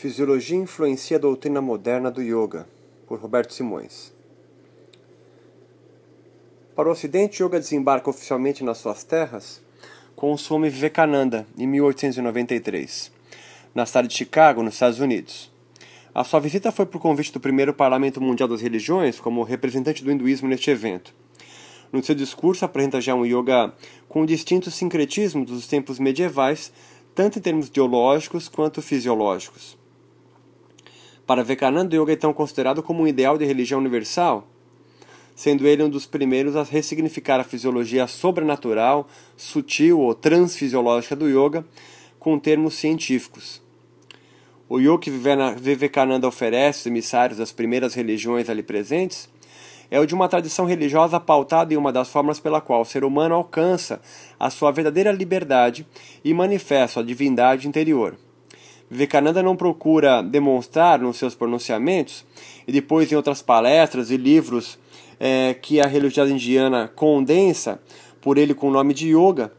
Fisiologia influencia a doutrina moderna do yoga, por Roberto Simões. Para o Ocidente, yoga desembarca oficialmente nas suas terras com o Swami Vivekananda, em 1893, na cidade de Chicago, nos Estados Unidos. A sua visita foi por convite do primeiro Parlamento Mundial das Religiões como representante do hinduísmo neste evento. No seu discurso, apresenta já um yoga com distintos sincretismos dos tempos medievais, tanto em termos ideológicos quanto fisiológicos. Para Vivekananda, o yoga é então considerado como um ideal de religião universal, sendo ele um dos primeiros a ressignificar a fisiologia sobrenatural, sutil ou transfisiológica do yoga com termos científicos. O yoga que Vivekananda oferece aos emissários das primeiras religiões ali presentes é o de uma tradição religiosa pautada em uma das formas pela qual o ser humano alcança a sua verdadeira liberdade e manifesta a divindade interior. Vivekananda não procura demonstrar nos seus pronunciamentos e depois em outras palestras e livros é, que a religiosidade indiana condensa por ele com o nome de yoga,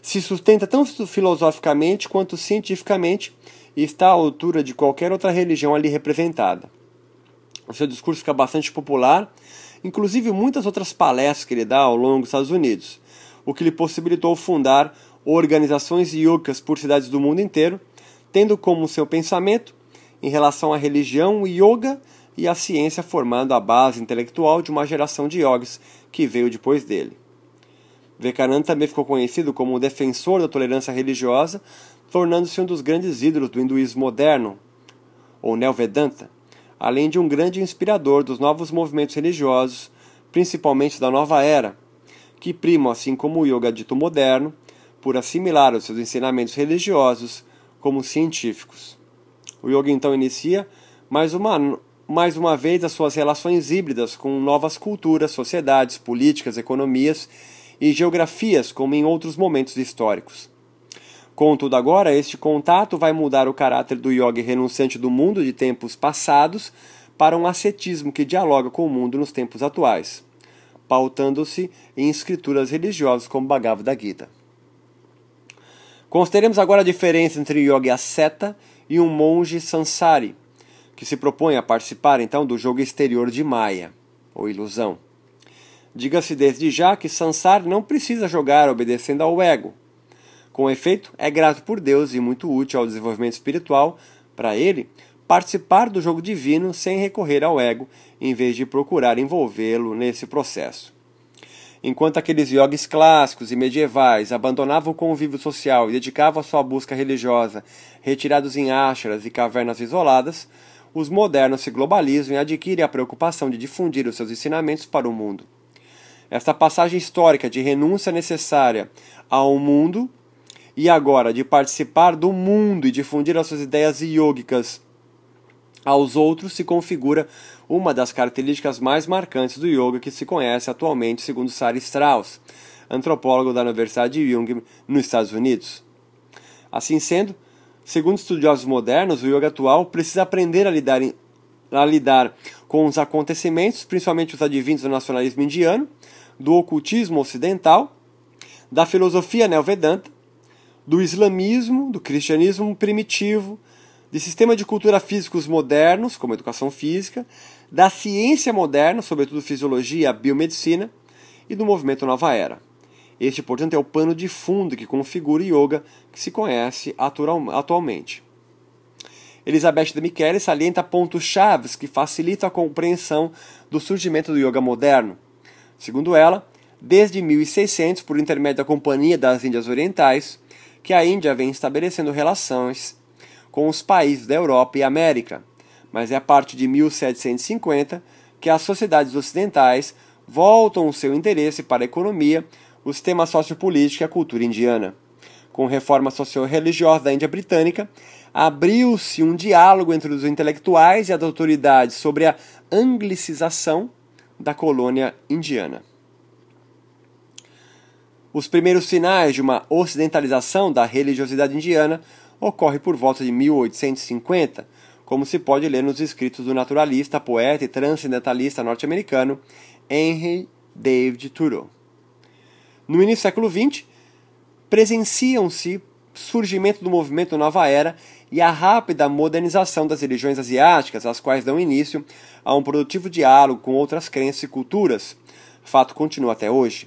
se sustenta tanto filosoficamente quanto cientificamente e está à altura de qualquer outra religião ali representada. O seu discurso fica bastante popular, inclusive muitas outras palestras que ele dá ao longo dos Estados Unidos, o que lhe possibilitou fundar organizações yogas por cidades do mundo inteiro tendo como seu pensamento, em relação à religião, o yoga e a ciência formando a base intelectual de uma geração de yogis que veio depois dele. Vivekananda também ficou conhecido como um defensor da tolerância religiosa, tornando-se um dos grandes ídolos do hinduísmo moderno, ou Neo-Vedanta, além de um grande inspirador dos novos movimentos religiosos, principalmente da nova era, que primam, assim como o yoga dito moderno, por assimilar os seus ensinamentos religiosos como científicos. O yoga então inicia mais uma, mais uma vez as suas relações híbridas com novas culturas, sociedades, políticas, economias e geografias, como em outros momentos históricos. Contudo, agora, este contato vai mudar o caráter do yoga renunciante do mundo de tempos passados para um ascetismo que dialoga com o mundo nos tempos atuais, pautando-se em escrituras religiosas como Bhagavad Gita. Consideremos agora a diferença entre yogi asceta e um monge sansari, que se propõe a participar então do jogo exterior de Maya, ou ilusão. Diga-se desde já que Sansar não precisa jogar obedecendo ao ego. Com efeito, é grato por Deus e muito útil ao desenvolvimento espiritual para ele participar do jogo divino sem recorrer ao ego, em vez de procurar envolvê-lo nesse processo. Enquanto aqueles yogis clássicos e medievais abandonavam o convívio social e dedicavam a sua busca religiosa, retirados em ashras e cavernas isoladas, os modernos se globalizam e adquirem a preocupação de difundir os seus ensinamentos para o mundo. Esta passagem histórica de renúncia necessária ao mundo e agora de participar do mundo e difundir as suas ideias yogicas aos outros se configura uma das características mais marcantes do yoga que se conhece atualmente, segundo Sara Strauss, antropólogo da Universidade de Jung, nos Estados Unidos. Assim sendo, segundo estudiosos modernos, o yoga atual precisa aprender a lidar, a lidar com os acontecimentos, principalmente os advindos do nacionalismo indiano, do ocultismo ocidental, da filosofia neovedanta, do islamismo, do cristianismo primitivo, de sistema de cultura físicos modernos, como educação física, da ciência moderna, sobretudo fisiologia e biomedicina, e do movimento Nova Era. Este, portanto, é o pano de fundo que configura o yoga que se conhece atualmente. Elizabeth de Michele salienta pontos chaves que facilitam a compreensão do surgimento do yoga moderno. Segundo ela, desde 1600, por intermédio da Companhia das Índias Orientais, que a Índia vem estabelecendo relações com os países da Europa e América, mas é a partir de 1750 que as sociedades ocidentais voltam o seu interesse para a economia, os temas sociopolíticos e a cultura indiana. Com a reforma socio-religiosa da Índia Britânica, abriu-se um diálogo entre os intelectuais e as autoridades sobre a anglicização da colônia indiana. Os primeiros sinais de uma ocidentalização da religiosidade indiana ocorre por volta de 1850, como se pode ler nos escritos do naturalista, poeta e transcendentalista norte-americano Henry David Thoreau. No início do século XX, presenciam-se surgimento do movimento Nova Era e a rápida modernização das religiões asiáticas, as quais dão início a um produtivo diálogo com outras crenças e culturas. Fato continua até hoje.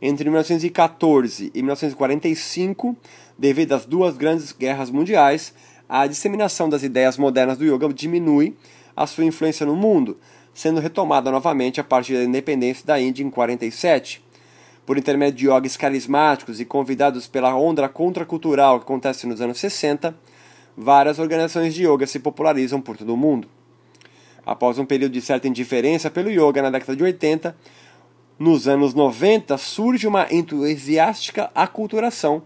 Entre 1914 e 1945, devido às duas grandes guerras mundiais, a disseminação das ideias modernas do yoga diminui a sua influência no mundo, sendo retomada novamente a partir da independência da Índia em 47. Por intermédio de yogis carismáticos e convidados pela onda contracultural que acontece nos anos 60, várias organizações de yoga se popularizam por todo o mundo. Após um período de certa indiferença pelo yoga na década de 80, nos anos 90 surge uma entusiástica aculturação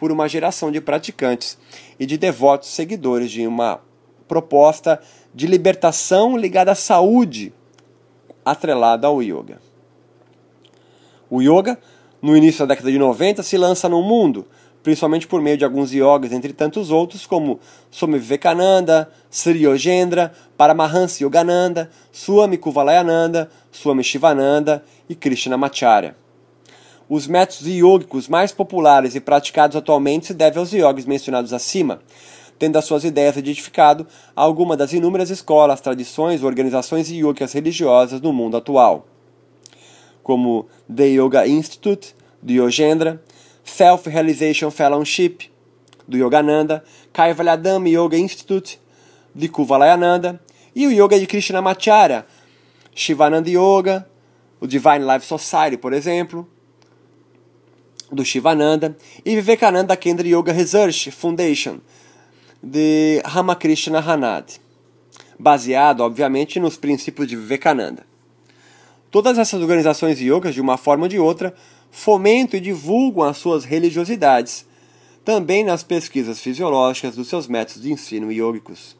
por uma geração de praticantes e de devotos seguidores de uma proposta de libertação ligada à saúde atrelada ao yoga. O yoga, no início da década de 90, se lança no mundo, principalmente por meio de alguns yogas, entre tantos outros, como Swami Vivekananda, Sri Yogendra, Paramahansa Yogananda, Swami Kuvalayananda, Swami Shivananda e Krishnamacharya. Os métodos yogicos mais populares e praticados atualmente se devem aos yogis mencionados acima, tendo as suas ideias edificado alguma das inúmeras escolas, tradições, organizações yogicas religiosas no mundo atual, como The Yoga Institute, do Yogendra, Self-Realization Fellowship, do Yogananda, Kaivalyadam Yoga Institute, de Kuvalayananda, e o Yoga de Krishnamacharya, Shivananda Yoga, o Divine Life Society, por exemplo, do Shivananda, e Vivekananda Kendra Yoga Research Foundation, de Ramakrishna Hanad, baseado, obviamente, nos princípios de Vivekananda. Todas essas organizações yogas, de uma forma ou de outra, fomentam e divulgam as suas religiosidades, também nas pesquisas fisiológicas dos seus métodos de ensino yogicos.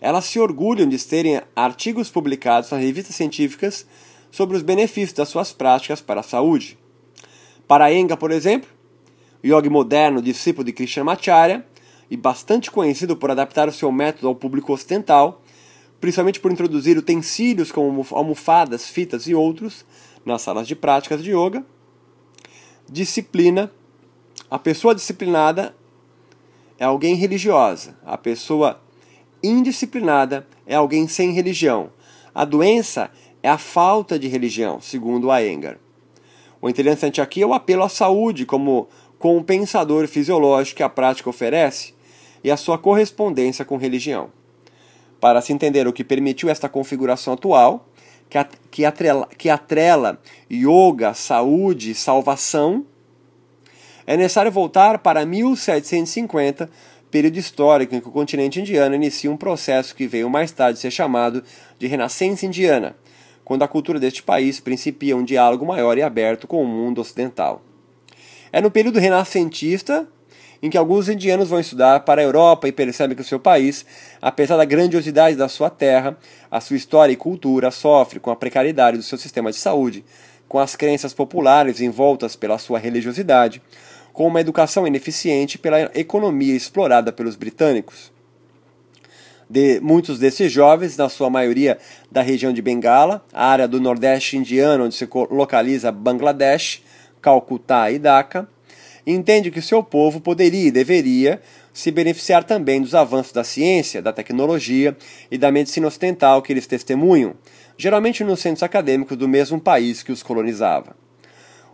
Elas se orgulham de terem artigos publicados nas revistas científicas sobre os benefícios das suas práticas para a saúde. Para Enga, por exemplo, yogi moderno, discípulo de Krishnamacharya, e bastante conhecido por adaptar o seu método ao público ocidental, principalmente por introduzir utensílios como almofadas, fitas e outros nas salas de práticas de yoga, disciplina. A pessoa disciplinada é alguém religiosa. A pessoa indisciplinada é alguém sem religião. A doença é a falta de religião, segundo Iyengar. O interessante aqui é o apelo à saúde como compensador fisiológico que a prática oferece e a sua correspondência com religião. Para se entender o que permitiu esta configuração atual, que atrela, que atrela yoga, saúde e salvação, é necessário voltar para 1750, período histórico em que o continente indiano inicia um processo que veio mais tarde ser chamado de Renascença Indiana, quando a cultura deste país principia um diálogo maior e aberto com o mundo ocidental. É no período renascentista em que alguns indianos vão estudar para a Europa e percebem que o seu país, apesar da grandiosidade da sua terra, a sua história e cultura sofre com a precariedade do seu sistema de saúde, com as crenças populares envoltas pela sua religiosidade, com uma educação ineficiente pela economia explorada pelos britânicos. De muitos desses jovens, na sua maioria da região de Bengala, a área do Nordeste indiano onde se localiza Bangladesh, Calcutá e Dhaka, entende que seu povo poderia e deveria se beneficiar também dos avanços da ciência, da tecnologia e da medicina ocidental que eles testemunham, geralmente nos centros acadêmicos do mesmo país que os colonizava.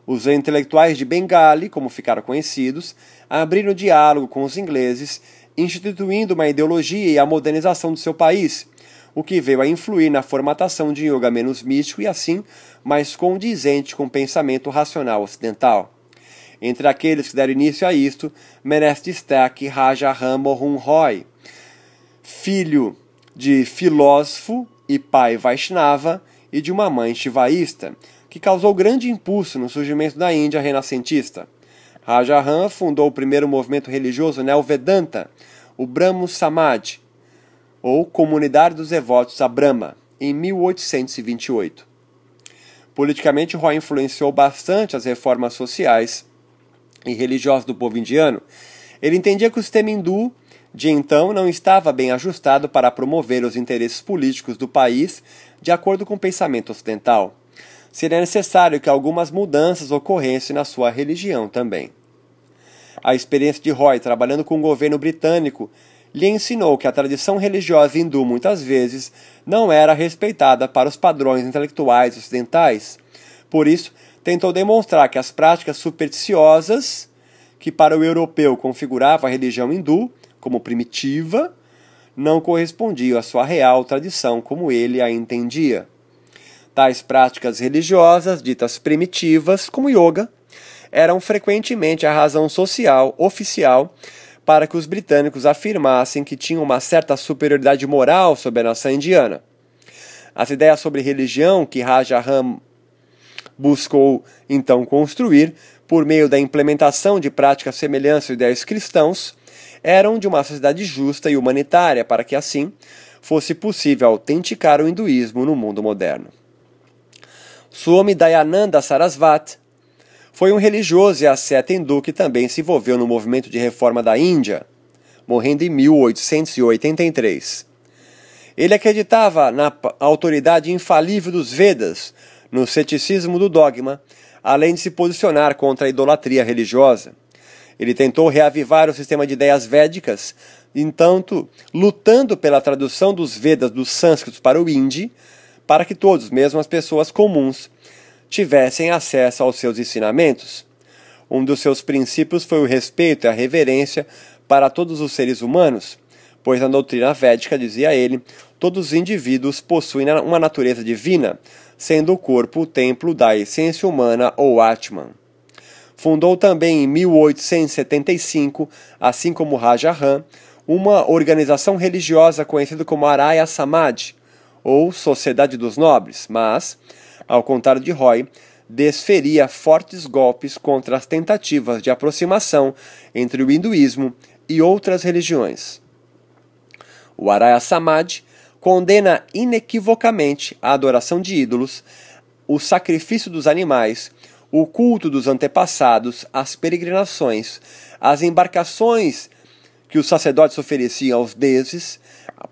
Os intelectuais de Bengali, como ficaram conhecidos, abriram diálogo com os ingleses, instituindo uma ideologia e a modernização do seu país, o que veio a influir na formatação de yoga menos místico e assim mais condizente com o pensamento racional ocidental. Entre aqueles que deram início a isto, merece destaque Raja Ram Mohan Roy, filho de filósofo e pai Vaishnava e de uma mãe shivaísta, que causou grande impulso no surgimento da Índia renascentista. Raja Ram fundou o primeiro movimento religioso neo-vedanta, o Brahmo Samaj, ou Comunidade dos Devotos a Brahma, em 1828. Politicamente, Roy influenciou bastante as reformas sociais e religiosos do povo indiano, ele entendia que o sistema hindu de então não estava bem ajustado para promover os interesses políticos do país de acordo com o pensamento ocidental. Seria necessário que algumas mudanças ocorressem na sua religião também. A experiência de Roy trabalhando com o governo britânico lhe ensinou que a tradição religiosa hindu muitas vezes não era respeitada para os padrões intelectuais ocidentais. Por isso, tentou demonstrar que as práticas supersticiosas, que para o europeu configurava a religião hindu como primitiva, não correspondiam à sua real tradição como ele a entendia. Tais práticas religiosas, ditas primitivas, como yoga, eram frequentemente a razão social oficial para que os britânicos afirmassem que tinham uma certa superioridade moral sobre a nação indiana. As ideias sobre religião que Raja Ram buscou então construir, por meio da implementação de práticas semelhantes aos ideias cristãos, eram de uma sociedade justa e humanitária, para que assim fosse possível autenticar o hinduísmo no mundo moderno. Swami Dayananda Sarasvati foi um religioso e asceta hindu que também se envolveu no movimento de reforma da Índia, morrendo em 1883. Ele acreditava na autoridade infalível dos Vedas, no ceticismo do dogma, além de se posicionar contra a idolatria religiosa. Ele tentou reavivar o sistema de ideias védicas, entanto, lutando pela tradução dos Vedas do sânscrito para o hindi, para que todos, mesmo as pessoas comuns, tivessem acesso aos seus ensinamentos. Um dos seus princípios foi o respeito e a reverência para todos os seres humanos, pois na doutrina védica, dizia ele, todos os indivíduos possuem uma natureza divina, sendo o corpo o templo da essência humana ou Atman. Fundou também em 1875, assim como Raja Ram, uma organização religiosa conhecida como Araya Samaj, ou Sociedade dos Nobres, mas, ao contrário de Roy, desferia fortes golpes contra as tentativas de aproximação entre o hinduísmo e outras religiões. O Araya Samaj condena inequivocamente a adoração de ídolos, o sacrifício dos animais, o culto dos antepassados, as peregrinações, as embarcações que os sacerdotes ofereciam aos deuses,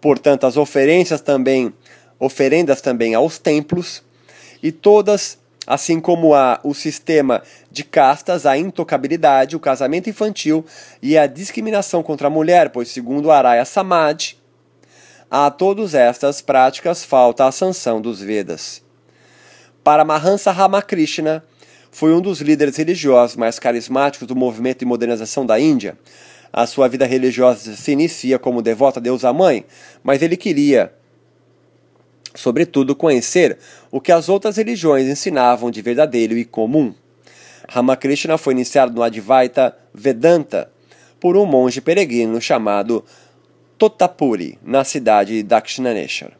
portanto as oferências também, oferendas também aos templos, e todas, assim como há o sistema de castas, a intocabilidade, o casamento infantil e a discriminação contra a mulher, pois, segundo Araya Samad, a todas estas práticas falta a sanção dos Vedas. Para Mahansa Ramakrishna, foi um dos líderes religiosos mais carismáticos do movimento de modernização da Índia. A sua vida religiosa se inicia como devoto a Deus a Mãe, mas ele queria sobretudo, conhecer o que as outras religiões ensinavam de verdadeiro e comum. Ramakrishna foi iniciado no Advaita Vedanta por um monge peregrino chamado Totapuri, na cidade de Dakshinaneshwar.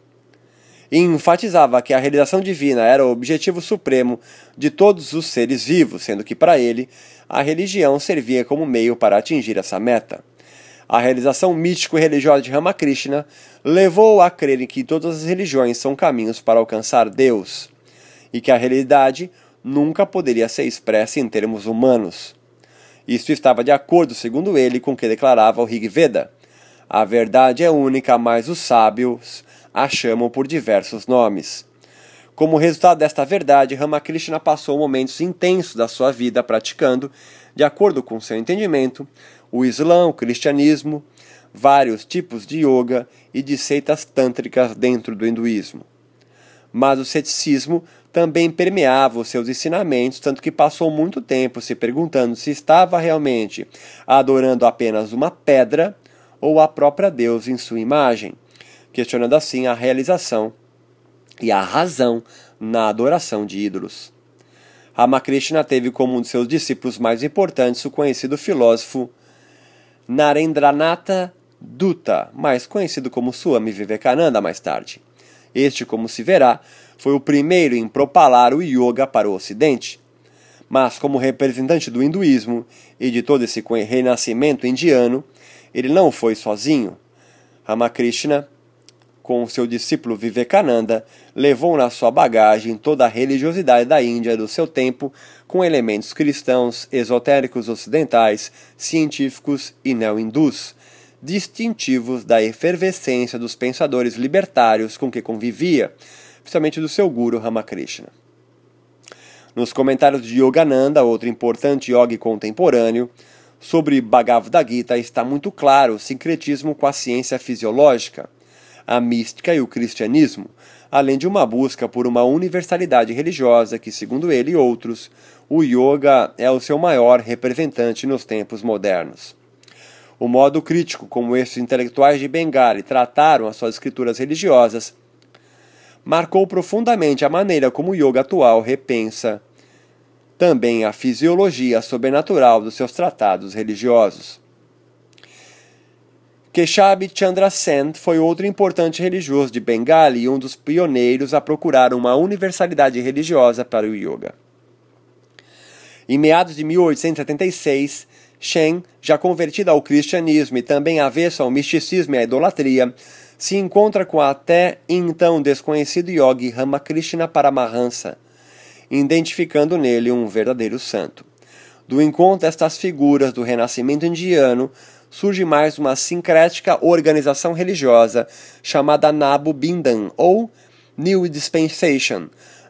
E enfatizava que a realização divina era o objetivo supremo de todos os seres vivos, sendo que para ele a religião servia como meio para atingir essa meta. A realização místico e religiosa de Ramakrishna levou a crer que todas as religiões são caminhos para alcançar Deus e que a realidade nunca poderia ser expressa em termos humanos. Isto estava de acordo, segundo ele, com o que declarava o Rig Veda. A verdade é única, mas os sábios a chamam por diversos nomes. Como resultado desta verdade, Ramakrishna passou momentos intensos da sua vida praticando, de acordo com seu entendimento, o Islã, o cristianismo, vários tipos de yoga e de seitas tântricas dentro do hinduísmo. Mas o ceticismo também permeava os seus ensinamentos, tanto que passou muito tempo se perguntando se estava realmente adorando apenas uma pedra ou a própria Deus em sua imagem, questionando assim a realização e a razão na adoração de ídolos. Ramakrishna teve como um de seus discípulos mais importantes o conhecido filósofo Narendranatha Dutta, mais conhecido como Swami Vivekananda mais tarde. Este, como se verá, foi o primeiro em propalar o yoga para o Ocidente. Mas, como representante do hinduísmo e de todo esse renascimento indiano, ele não foi sozinho. Ramakrishna, com seu discípulo Vivekananda, levou na sua bagagem toda a religiosidade da Índia do seu tempo com elementos cristãos, esotéricos ocidentais, científicos e neo-hindus, distintivos da efervescência dos pensadores libertários com que convivia, principalmente do seu guru Ramakrishna. Nos comentários de Yogananda, outro importante yogi contemporâneo, sobre Bhagavad Gita está muito claro o sincretismo com a ciência fisiológica, a mística e o cristianismo, além de uma busca por uma universalidade religiosa que, segundo ele e outros, o yoga é o seu maior representante nos tempos modernos. O modo crítico como esses intelectuais de Bengali trataram as suas escrituras religiosas marcou profundamente a maneira como o yoga atual repensa também a fisiologia sobrenatural dos seus tratados religiosos. Keshav Chandra Sen foi outro importante religioso de Bengali e um dos pioneiros a procurar uma universalidade religiosa para o yoga. Em meados de 1876, Shen, já convertido ao cristianismo e também avesso ao misticismo e à idolatria, se encontra com a até então desconhecido yogi Ramakrishna Paramahansa, identificando nele um verdadeiro santo. Do encontro destas figuras do renascimento indiano, surge mais uma sincrética organização religiosa chamada Nabu Bindan, ou New Dispensation,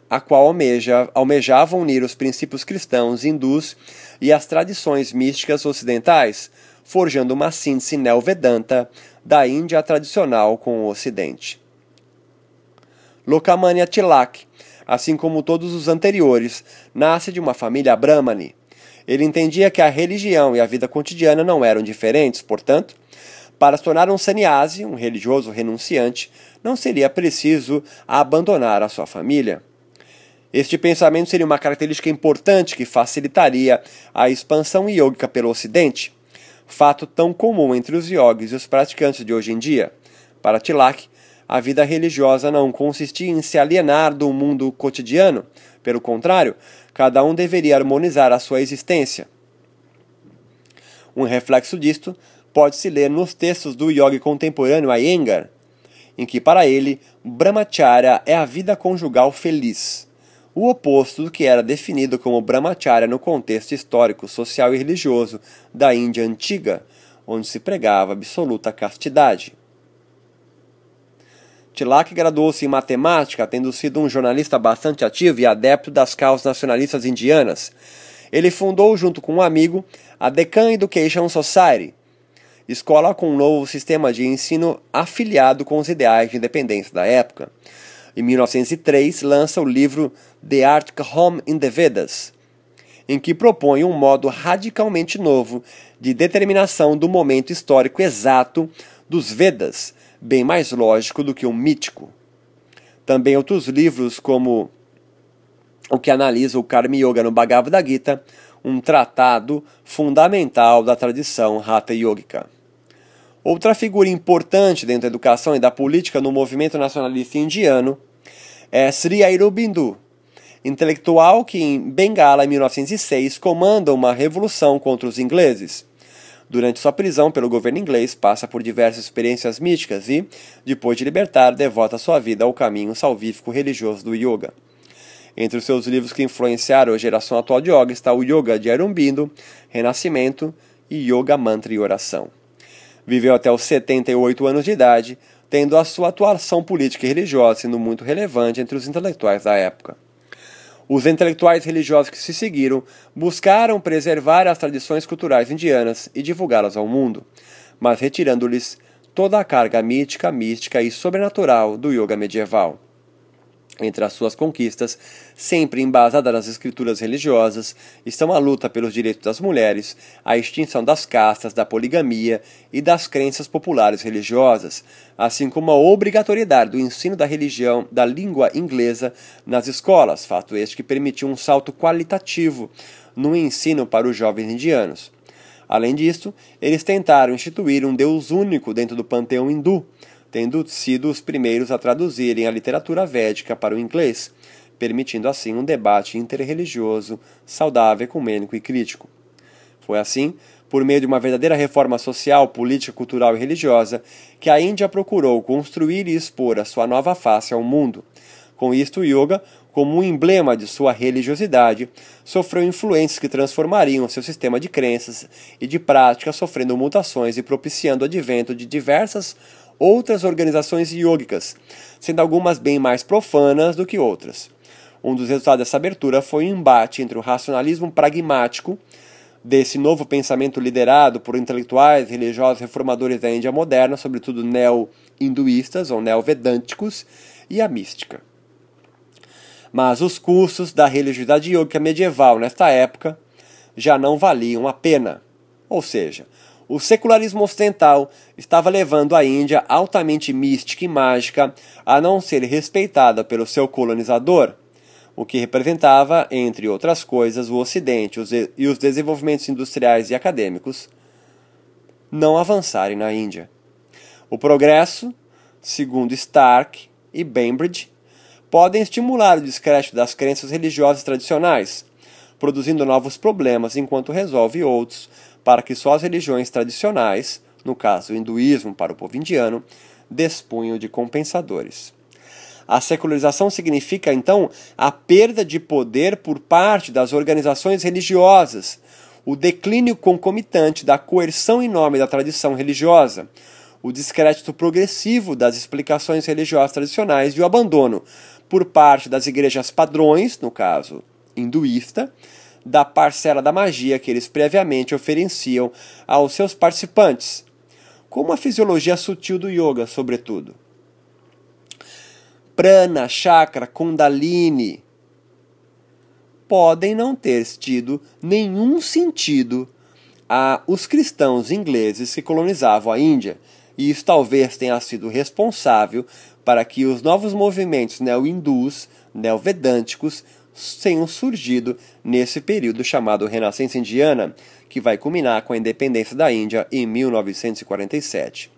a qual almeja, almejava unir os princípios cristãos, hindus e as tradições místicas ocidentais, forjando uma síntese neo-vedanta da Índia tradicional com o Ocidente. Lokamanya Tilak, assim como todos os anteriores, nasce de uma família brahmani. Ele entendia que a religião e a vida cotidiana não eram diferentes, portanto, para se tornar um sannyasi, um religioso renunciante, não seria preciso abandonar a sua família. Este pensamento seria uma característica importante que facilitaria a expansão yógica pelo Ocidente, fato tão comum entre os yogis e os praticantes de hoje em dia. Para Tilak, a vida religiosa não consistia em se alienar do mundo cotidiano, pelo contrário, cada um deveria harmonizar a sua existência. Um reflexo disto pode-se ler nos textos do yogi contemporâneo Iyengar, em que para ele, Brahmacharya é a vida conjugal feliz o oposto do que era definido como brahmacharya no contexto histórico, social e religioso da Índia antiga, onde se pregava absoluta castidade. Tilak graduou-se em matemática, tendo sido um jornalista bastante ativo e adepto das causas nacionalistas indianas. Ele fundou, junto com um amigo, a Deccan Education Society, escola com um novo sistema de ensino afiliado com os ideais de independência da época. Em 1903, lança o livro The Arctic Home in the Vedas, em que propõe um modo radicalmente novo de determinação do momento histórico exato dos Vedas, bem mais lógico do que um mítico. Também outros livros, como o que analisa o Karma Yoga no Bhagavad Gita, um tratado fundamental da tradição Hatha Yogica. Outra figura importante dentro da educação e da política no movimento nacionalista indiano é Sri Aurobindo, intelectual que em Bengala, em 1906, comanda uma revolução contra os ingleses. Durante sua prisão pelo governo inglês, passa por diversas experiências místicas e, depois de libertar, devota sua vida ao caminho salvífico religioso do yoga. Entre os seus livros que influenciaram a geração atual de yoga está o Yoga de Aurobindo, Renascimento e Yoga Mantra e Oração. Viveu até os 78 anos de idade, tendo a sua atuação política e religiosa sendo muito relevante entre os intelectuais da época. Os intelectuais religiosos que se seguiram buscaram preservar as tradições culturais indianas e divulgá-las ao mundo, mas retirando-lhes toda a carga mítica, mística e sobrenatural do yoga medieval. Entre as suas conquistas, sempre embasada nas escrituras religiosas, estão a luta pelos direitos das mulheres, a extinção das castas, da poligamia e das crenças populares religiosas, assim como a obrigatoriedade do ensino da religião da língua inglesa nas escolas, fato este que permitiu um salto qualitativo no ensino para os jovens indianos. Além disso, eles tentaram instituir um Deus único dentro do panteão hindu, tendo sido os primeiros a traduzirem a literatura védica para o inglês, permitindo assim um debate interreligioso, saudável, ecumênico e crítico. Foi assim, por meio de uma verdadeira reforma social, política, cultural e religiosa, que a Índia procurou construir e expor a sua nova face ao mundo. Com isto, o yoga, como um emblema de sua religiosidade, sofreu influências que transformariam seu sistema de crenças e de práticas, sofrendo mutações e propiciando o advento de diversas outras organizações iógicas, sendo algumas bem mais profanas do que outras. Um dos resultados dessa abertura foi um embate entre o racionalismo pragmático desse novo pensamento liderado por intelectuais religiosos reformadores da Índia moderna, sobretudo neo-hinduístas ou neo-vedânticos, e a mística. Mas os cursos da religiosidade yoga medieval nesta época já não valiam a pena. Ou seja, o secularismo ocidental estava levando a Índia altamente mística e mágica a não ser respeitada pelo seu colonizador, o que representava, entre outras coisas, o Ocidente e os desenvolvimentos industriais e acadêmicos não avançarem na Índia. O progresso, segundo Stark e Bainbridge, podem estimular o descrédito das crenças religiosas tradicionais, produzindo novos problemas enquanto resolve outros para que só as religiões tradicionais, no caso o hinduísmo para o povo indiano, despunham de compensadores. A secularização significa, então, a perda de poder por parte das organizações religiosas, o declínio concomitante da coerção enorme da tradição religiosa, o descrédito progressivo das explicações religiosas tradicionais e o abandono, por parte das igrejas padrões, no caso hinduísta, da parcela da magia que eles previamente ofereciam aos seus participantes, como a fisiologia sutil do yoga, sobretudo. Prana, chakra, kundalini podem não ter tido nenhum sentido a os cristãos ingleses que colonizavam a Índia, e isso talvez tenha sido responsável para que os novos movimentos neo-hindus, neo-vedânticos, tenham surgido nesse período chamado Renascença Indiana, que vai culminar com a independência da Índia em 1947.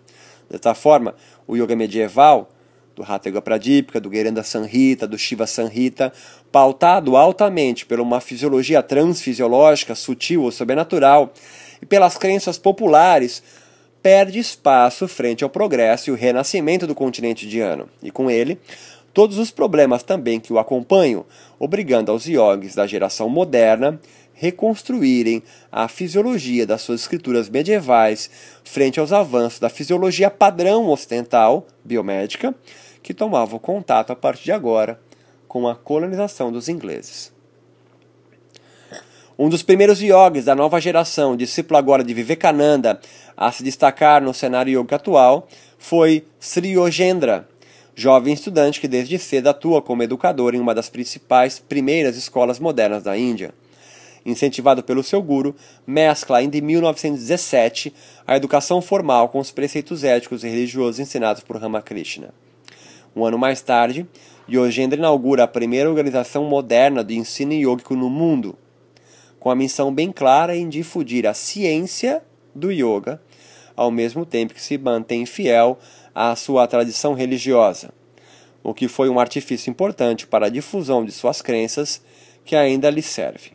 Dessa forma, o yoga medieval, do Hatha Yoga Pradipika, do Geranda Sanhita, do Shiva Sanhita, pautado altamente por uma fisiologia transfisiológica, sutil ou sobrenatural, e pelas crenças populares, perde espaço frente ao progresso e o renascimento do continente indiano, e com ele, todos os problemas também que o acompanham, obrigando aos iogues da geração moderna reconstruírem a fisiologia das suas escrituras medievais frente aos avanços da fisiologia padrão ocidental, biomédica, que tomavam contato a partir de agora com a colonização dos ingleses. Um dos primeiros yogis da nova geração, discípulo agora de Vivekananda, a se destacar no cenário yoga atual, foi Sri Yogendra, jovem estudante que desde cedo atua como educador em uma das principais primeiras escolas modernas da Índia. Incentivado pelo seu guru, mescla ainda em 1917 a educação formal com os preceitos éticos e religiosos ensinados por Ramakrishna. Um ano mais tarde, Yogendra inaugura a primeira organização moderna de ensino yógico no mundo, com a missão bem clara em difundir a ciência do yoga, ao mesmo tempo que se mantém fiel à sua tradição religiosa, o que foi um artifício importante para a difusão de suas crenças que ainda lhe serve.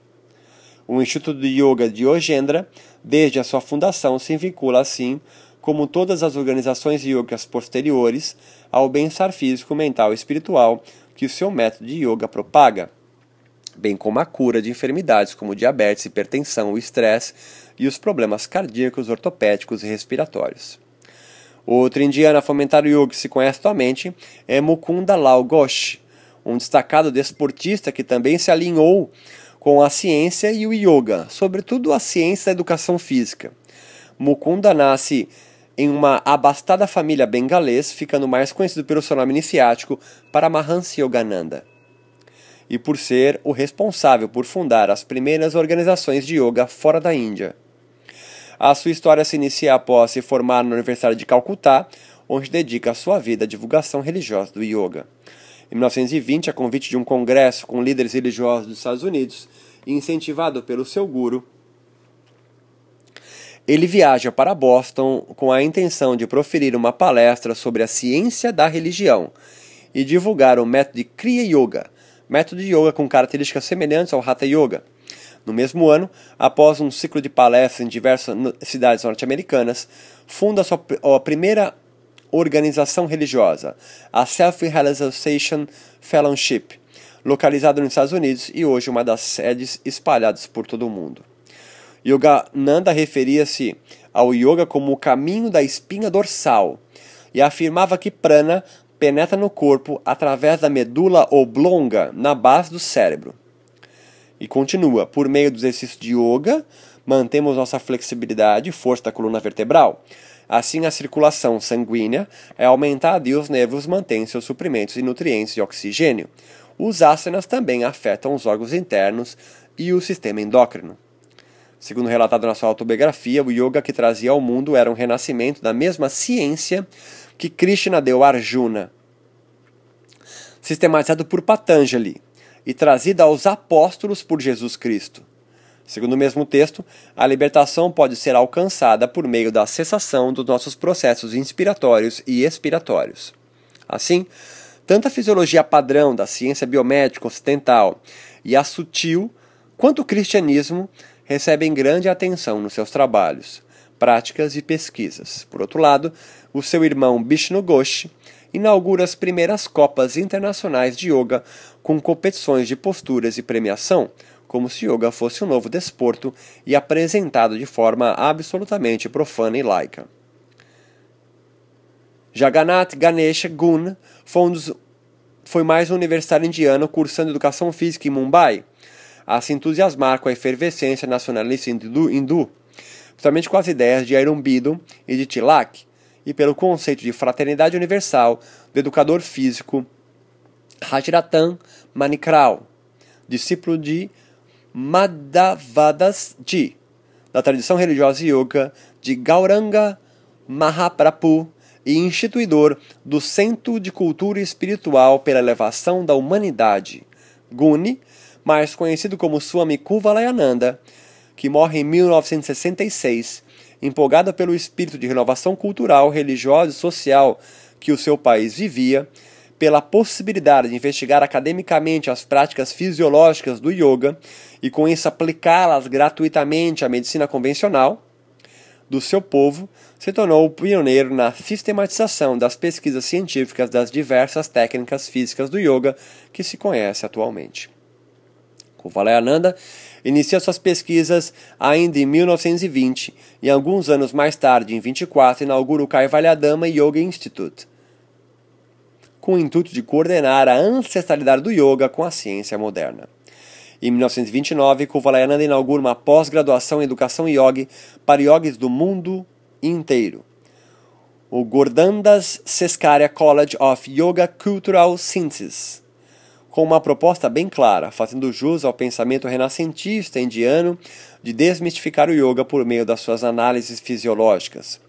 O Instituto de Yoga de Yogendra, desde a sua fundação, se vincula assim, como todas as organizações yogas posteriores, ao bem-estar físico, mental e espiritual que o seu método de yoga propaga, bem como a cura de enfermidades como diabetes, hipertensão, estresse e os problemas cardíacos, ortopédicos e respiratórios. Outro indiano a fomentar o yoga que se conhece atualmente é Mukunda Lal Ghosh, um destacado desportista que também se alinhou com a ciência e o yoga, sobretudo a ciência da educação física. Mukunda nasce em uma abastada família bengalês, ficando mais conhecido pelo seu nome iniciático Paramahansa Yogananda. E por ser o responsável por fundar as primeiras organizações de yoga fora da Índia. A sua história se inicia após se formar na Universidade de Calcutá, onde dedica sua vida à divulgação religiosa do yoga. Em 1920, a convite de um congresso com líderes religiosos dos Estados Unidos, incentivado pelo seu guru, ele viaja para Boston com a intenção de proferir uma palestra sobre a ciência da religião e divulgar o método de Kriya Yoga, método de yoga com características semelhantes ao Hatha Yoga no mesmo ano, após um ciclo de palestras em diversas cidades norte-americanas, funda sua a primeira organização religiosa, a Self-Realization Fellowship, localizada nos Estados Unidos e hoje uma das sedes espalhadas por todo o mundo. Yogananda referia-se ao yoga como o caminho da espinha dorsal e afirmava que prana penetra no corpo através da medula oblonga na base do cérebro. E continua, por meio do exercício de yoga, mantemos nossa flexibilidade e força da coluna vertebral. Assim, a circulação sanguínea é aumentada e os nervos mantêm seus suprimentos de nutrientes e oxigênio. Os asanas também afetam os órgãos internos e o sistema endócrino. Segundo relatado na sua autobiografia, o yoga que trazia ao mundo era um renascimento da mesma ciência que Krishna deu a Arjuna, sistematizado por Patanjali e trazido aos apóstolos por Jesus Cristo. Segundo o mesmo texto, a libertação pode ser alcançada por meio da cessação dos nossos processos inspiratórios e expiratórios. Assim, tanto a fisiologia padrão da ciência biomédica ocidental e a sutil, quanto o cristianismo recebem grande atenção nos seus trabalhos, práticas e pesquisas. Por outro lado, o seu irmão Vishnu Ghosh inaugura as primeiras Copas Internacionais de Yoga com competições de posturas e premiação, como se yoga fosse um novo desporto e apresentado de forma absolutamente profana e laica. Jagannath Ganesha Gun foi, um dos, foi mais um universitário indiano cursando educação física em Mumbai, a se entusiasmar com a efervescência nacionalista hindu, principalmente com as ideias de Aurobindo e de Tilak, e pelo conceito de fraternidade universal do educador físico Hajratan Manikral, discípulo de Madhavadas-ji, da tradição religiosa yoga de Gauranga Mahaprabhu e instituidor do Centro de Cultura Espiritual pela Elevação da Humanidade, Guni, mais conhecido como Swami Kuvalayananda, que morre em 1966, empolgado pelo espírito de renovação cultural, religiosa e social que o seu país vivia, pela possibilidade de investigar academicamente as práticas fisiológicas do yoga e com isso aplicá-las gratuitamente à medicina convencional do seu povo, se tornou o pioneiro na sistematização das pesquisas científicas das diversas técnicas físicas do yoga que se conhece atualmente. Kuvalayananda inicia suas pesquisas ainda em 1920 e alguns anos mais tarde, em 24, inaugura o Kaivalyadama Yoga Institute, com o intuito de coordenar a ancestralidade do yoga com a ciência moderna. Em 1929, Kuvalayananda inaugura uma pós-graduação em Educação Yogi para yogis do mundo inteiro. O Gordandas Seskaria College of Yoga Cultural Sciences, com uma proposta bem clara, fazendo jus ao pensamento renascentista indiano de desmistificar o yoga por meio das suas análises fisiológicas.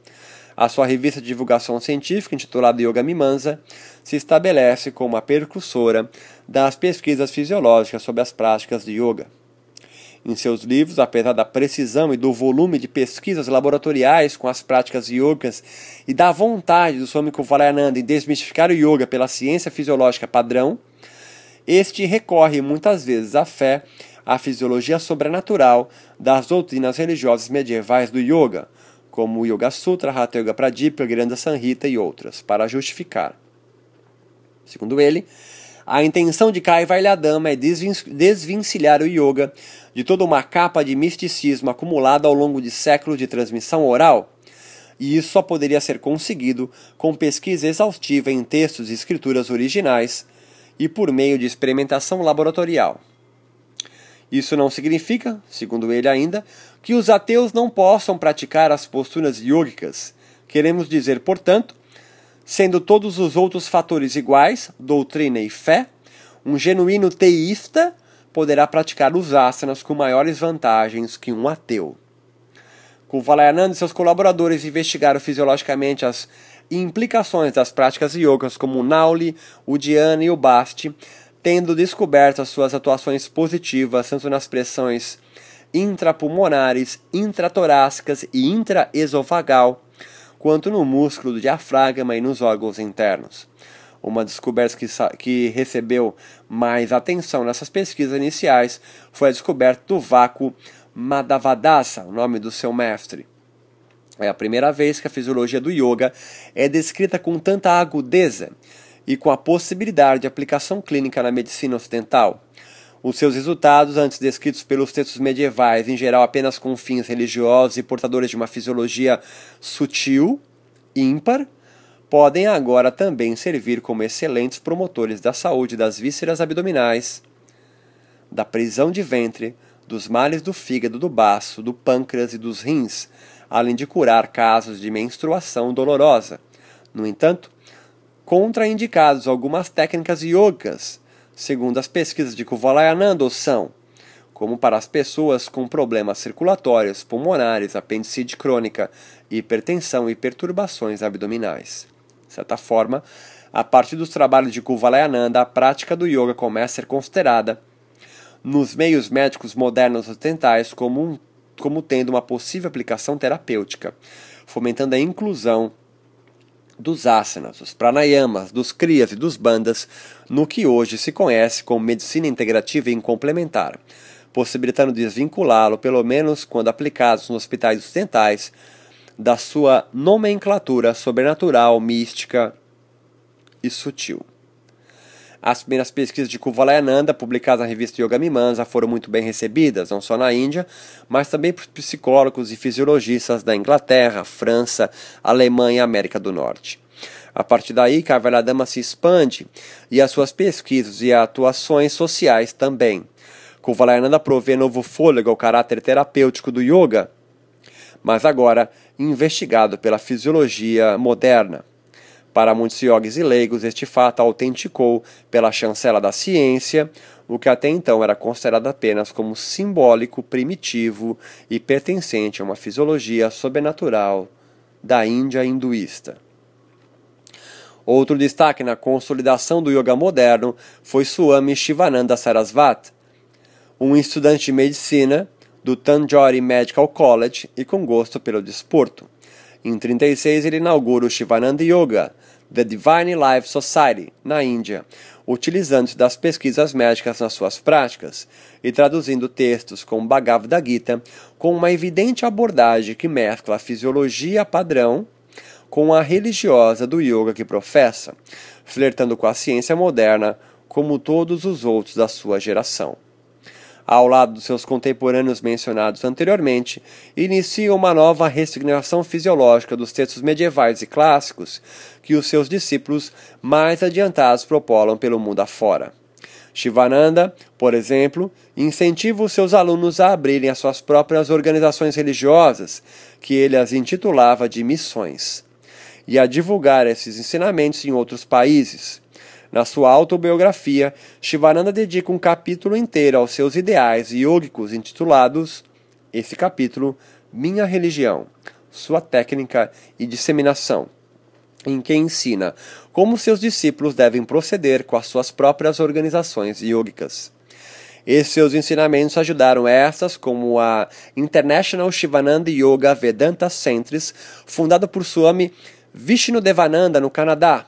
A sua revista de divulgação científica, intitulada Yoga Mimansa, se estabelece como a precursora das pesquisas fisiológicas sobre as práticas de yoga. Em seus livros, apesar da precisão e do volume de pesquisas laboratoriais com as práticas yogas e da vontade do Swami Kuvalayananda em desmistificar o yoga pela ciência fisiológica padrão, este recorre muitas vezes à fé, à fisiologia sobrenatural das doutrinas religiosas medievais do yoga, como o Yoga Sutra, Hatha Yoga Pradipya, Granda Sanhita e outras, para justificar. Segundo ele, a intenção de Kaivalyadama é desvencilhar o yoga de toda uma capa de misticismo acumulada ao longo de séculos de transmissão oral, e isso só poderia ser conseguido com pesquisa exaustiva em textos e escrituras originais e por meio de experimentação laboratorial. Isso não significa, segundo ele ainda, que os ateus não possam praticar as posturas yogicas. Queremos dizer, portanto, sendo todos os outros fatores iguais, doutrina e fé, um genuíno teísta poderá praticar os asanas com maiores vantagens que um ateu. Kuvalayananda e seus colaboradores investigaram fisiologicamente as implicações das práticas yogas como o Nauli, o Dhyana e o Basti, tendo descoberto as suas atuações positivas tanto nas pressões intrapulmonares, intratorácicas e intraesofagal, quanto no músculo do diafragma e nos órgãos internos. Uma descoberta que, que recebeu mais atenção nessas pesquisas iniciais foi a descoberta do vácuo Madhavadasa, o nome do seu mestre. É a primeira vez que a fisiologia do yoga é descrita com tanta agudeza e com a possibilidade de aplicação clínica na medicina ocidental. Os seus resultados, antes descritos pelos textos medievais, em geral apenas com fins religiosos e portadores de uma fisiologia sutil, ímpar, podem agora também servir como excelentes promotores da saúde das vísceras abdominais, da prisão de ventre, dos males do fígado, do baço, do pâncreas e dos rins, além de curar casos de menstruação dolorosa. No entanto, contraindicados algumas técnicas yogas, segundo as pesquisas de Kuvalayananda, são como para as pessoas com problemas circulatórios, pulmonares, apendicite crônica, hipertensão e perturbações abdominais. De certa forma, a partir dos trabalhos de Kuvalayananda, a prática do yoga começa a ser considerada nos meios médicos modernos ocidentais como, um, como tendo uma possível aplicação terapêutica, fomentando a inclusão dos asanas, dos pranayamas, dos kriyas e dos bandas no que hoje se conhece como medicina integrativa e complementar, possibilitando desvinculá-lo, pelo menos quando aplicados nos hospitais ocidentais, da sua nomenclatura sobrenatural, mística e sutil. As primeiras pesquisas de Kuvalayananda, publicadas na revista Yoga Mimamsa, foram muito bem recebidas, não só na Índia, mas também por psicólogos e fisiologistas da Inglaterra, França, Alemanha e América do Norte. A partir daí, Kavaladama se expande e as suas pesquisas e atuações sociais também. Kuvalayananda provê novo fôlego ao caráter terapêutico do yoga, mas agora investigado pela fisiologia moderna. Para muitos yogis e leigos, este fato autenticou pela chancela da ciência o que até então era considerado apenas como simbólico, primitivo e pertencente a uma fisiologia sobrenatural da Índia hinduísta. Outro destaque na consolidação do yoga moderno foi Swami Shivananda Sarasvati, um estudante de medicina do Tanjore Medical College e com gosto pelo desporto. Em 36 ele inaugura o Shivananda Yoga, The Divine Life Society, na Índia, utilizando-se das pesquisas médicas nas suas práticas e traduzindo textos como Bhagavad Gita com uma evidente abordagem que mescla a fisiologia padrão com a religiosa do yoga que professa, flertando com a ciência moderna como todos os outros da sua geração ao lado dos seus contemporâneos mencionados anteriormente, inicia uma nova resignação fisiológica dos textos medievais e clássicos que os seus discípulos mais adiantados propolam pelo mundo afora. Shivananda, por exemplo, incentiva os seus alunos a abrirem as suas próprias organizações religiosas, que ele as intitulava de missões, e a divulgar esses ensinamentos em outros países. Na sua autobiografia, Shivananda dedica um capítulo inteiro aos seus ideais yogicos intitulados esse capítulo Minha Religião, Sua Técnica e Disseminação, em que ensina como seus discípulos devem proceder com as suas próprias organizações yogicas. Esses seus ensinamentos ajudaram essas, como a International Shivananda Yoga Vedanta Centers, fundada por Swami Vishnu Devananda no Canadá,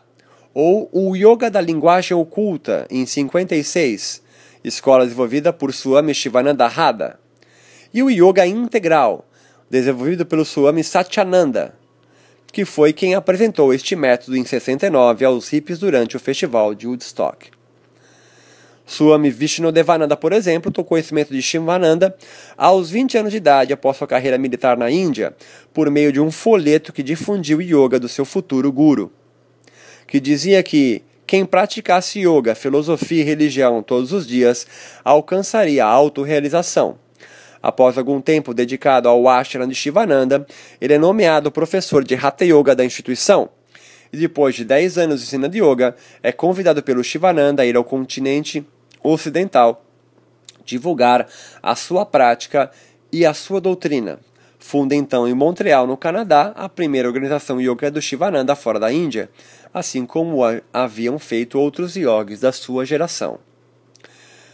ou o Yoga da Linguagem Oculta, em 56, escola desenvolvida por Swami Shivananda Radha, e o Yoga Integral, desenvolvido pelo Swami Satyananda, que foi quem apresentou este método em 69 aos hippies durante o festival de Woodstock. Swami Vishnudevananda, por exemplo, tocou conhecimento de Shivananda aos 20 anos de idade após sua carreira militar na Índia, por meio de um folheto que difundiu o yoga do seu futuro guru que dizia que quem praticasse yoga, filosofia e religião todos os dias alcançaria a autorrealização. Após algum tempo dedicado ao ashram de Shivananda, ele é nomeado professor de Hatha Yoga da instituição. E depois de 10 anos ensinando yoga, é convidado pelo Shivananda a ir ao continente ocidental divulgar a sua prática e a sua doutrina. Funda então em Montreal, no Canadá, a primeira organização yoga do Shivananda fora da Índia, assim como haviam feito outros yogis da sua geração.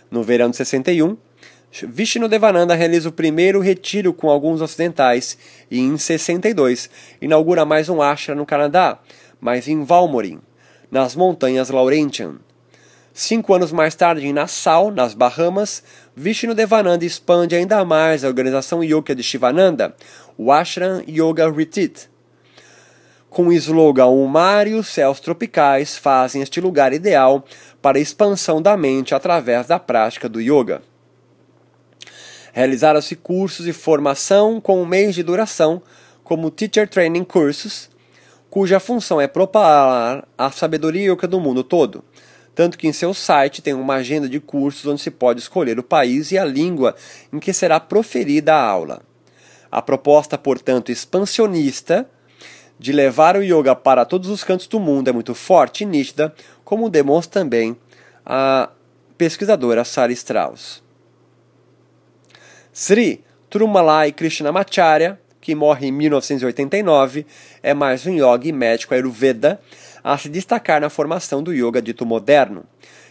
No verão de 61, Vishnu Devananda realiza o primeiro retiro com alguns ocidentais e, em 62, inaugura mais um ashram no Canadá, mas em Valmorin, nas montanhas Laurentian. Cinco anos mais tarde, em Nassau, nas Bahamas, Vishnu Devananda expande ainda mais a organização Yoga de Shivananda, o Ashram Yoga Retreat, com o slogan O mar e os céus tropicais fazem este lugar ideal para a expansão da mente através da prática do yoga. Realizaram-se cursos de formação com um mês de duração, como Teacher Training Cursos, cuja função é propalar a sabedoria yoga do mundo todo, tanto que em seu site tem uma agenda de cursos onde se pode escolher o país e a língua em que será proferida a aula. A proposta, portanto, expansionista de levar o yoga para todos os cantos do mundo é muito forte e nítida, como demonstra também a pesquisadora Sara Strauss. Sri Trumalai Krishnamacharya, que morre em 1989, é mais um yogi médico ayurveda a se destacar na formação do yoga dito moderno.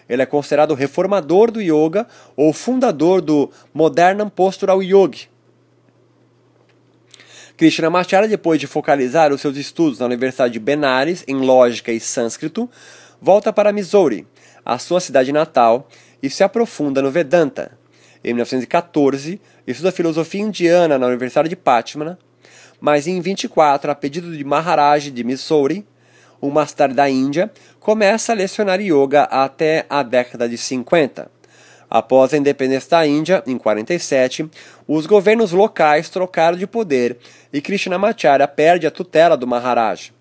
Ele é considerado o reformador do yoga ou fundador do Modern Postural Yoga, Krishnamacharya, depois de focalizar os seus estudos na Universidade de Benares em lógica e sânscrito, volta para Missouri, a sua cidade natal, e se aprofunda no Vedanta. Em 1914, estuda filosofia indiana na Universidade de Patna, mas em 24, a pedido de Maharaj de Missouri, um master da Índia, começa a lecionar yoga até a década de 50. Após a independência da Índia, em 47, os governos locais trocaram de poder e Krishnamacharya perde a tutela do Maharaj.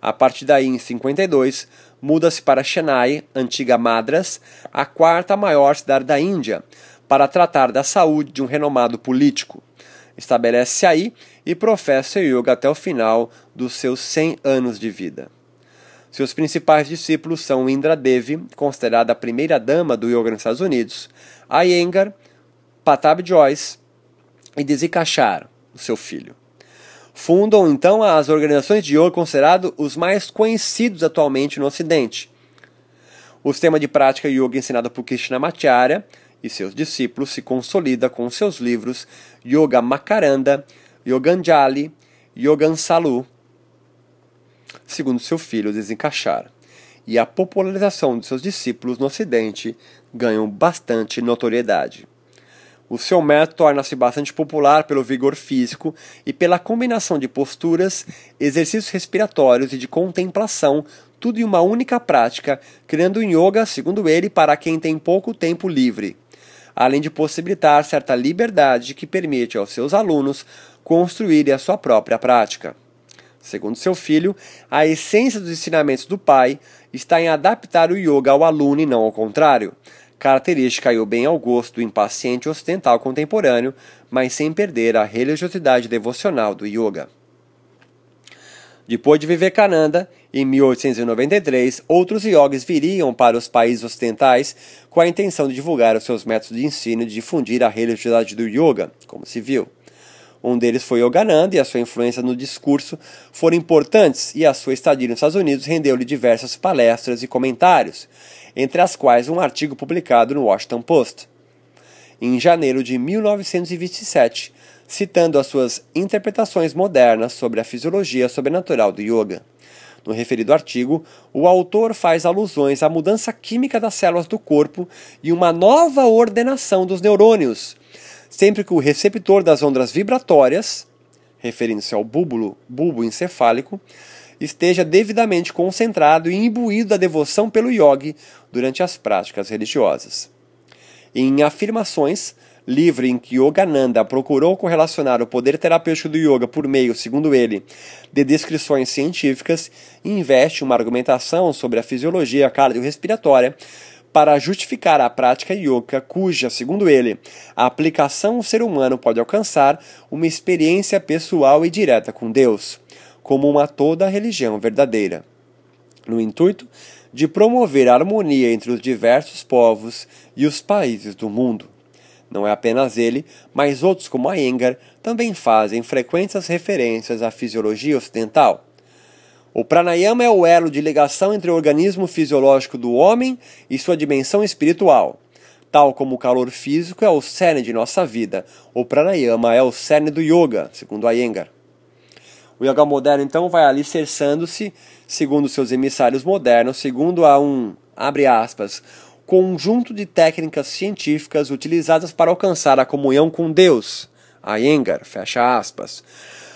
A partir daí, em 52, muda-se para Chennai, antiga Madras, a quarta maior cidade da Índia, para tratar da saúde de um renomado político. Estabelece-se aí e professa yoga até o final dos seus 100 anos de vida. Seus principais discípulos são Indra Devi, considerada a primeira dama do yoga nos Estados Unidos, Iyengar, Patab Joyce e Desikachar, seu filho. Fundam então as organizações de yoga considerados os mais conhecidos atualmente no Ocidente. O sistema de prática yoga ensinado por Krishnamacharya e seus discípulos se consolida com seus livros Yoga Makaranda, Yoganjali, Yogansalu segundo seu filho desencaixar, e a popularização de seus discípulos no Ocidente ganham bastante notoriedade. O seu método torna-se bastante popular pelo vigor físico e pela combinação de posturas, exercícios respiratórios e de contemplação, tudo em uma única prática, criando um yoga, segundo ele, para quem tem pouco tempo livre, além de possibilitar certa liberdade que permite aos seus alunos construírem a sua própria prática. Segundo seu filho, a essência dos ensinamentos do pai está em adaptar o yoga ao aluno e não ao contrário, característica caiu bem ao gosto do impaciente ocidental contemporâneo, mas sem perder a religiosidade devocional do yoga. Depois de Vivekananda, em 1893, outros yogis viriam para os países ocidentais com a intenção de divulgar os seus métodos de ensino e difundir a religiosidade do yoga, como se viu. Um deles foi Yogananda e a sua influência no discurso foram importantes e a sua estadia nos Estados Unidos rendeu-lhe diversas palestras e comentários, entre as quais um artigo publicado no Washington Post. Em janeiro de 1927, citando as suas interpretações modernas sobre a fisiologia sobrenatural do yoga. No referido artigo, o autor faz alusões à mudança química das células do corpo e uma nova ordenação dos neurônios, sempre que o receptor das ondas vibratórias, referindo-se ao bulbo, bulbo encefálico, esteja devidamente concentrado e imbuído da devoção pelo yogi durante as práticas religiosas. Em afirmações, livro em que Yogananda procurou correlacionar o poder terapêutico do yoga por meio, segundo ele, de descrições científicas, investe uma argumentação sobre a fisiologia cardiorrespiratória para justificar a prática yoga, cuja, segundo ele, a aplicação o ser humano pode alcançar uma experiência pessoal e direta com Deus, como uma toda religião verdadeira. No intuito de promover a harmonia entre os diversos povos e os países do mundo. Não é apenas ele, mas outros como Iyengar também fazem frequentes referências à fisiologia ocidental. O pranayama é o elo de ligação entre o organismo fisiológico do homem e sua dimensão espiritual. Tal como o calor físico é o cerne de nossa vida, o pranayama é o cerne do yoga, segundo Iyengar. O yoga moderno então vai alicerçando-se, segundo seus emissários modernos, segundo a um, abre aspas, conjunto de técnicas científicas utilizadas para alcançar a comunhão com Deus. Iyengar, fecha aspas.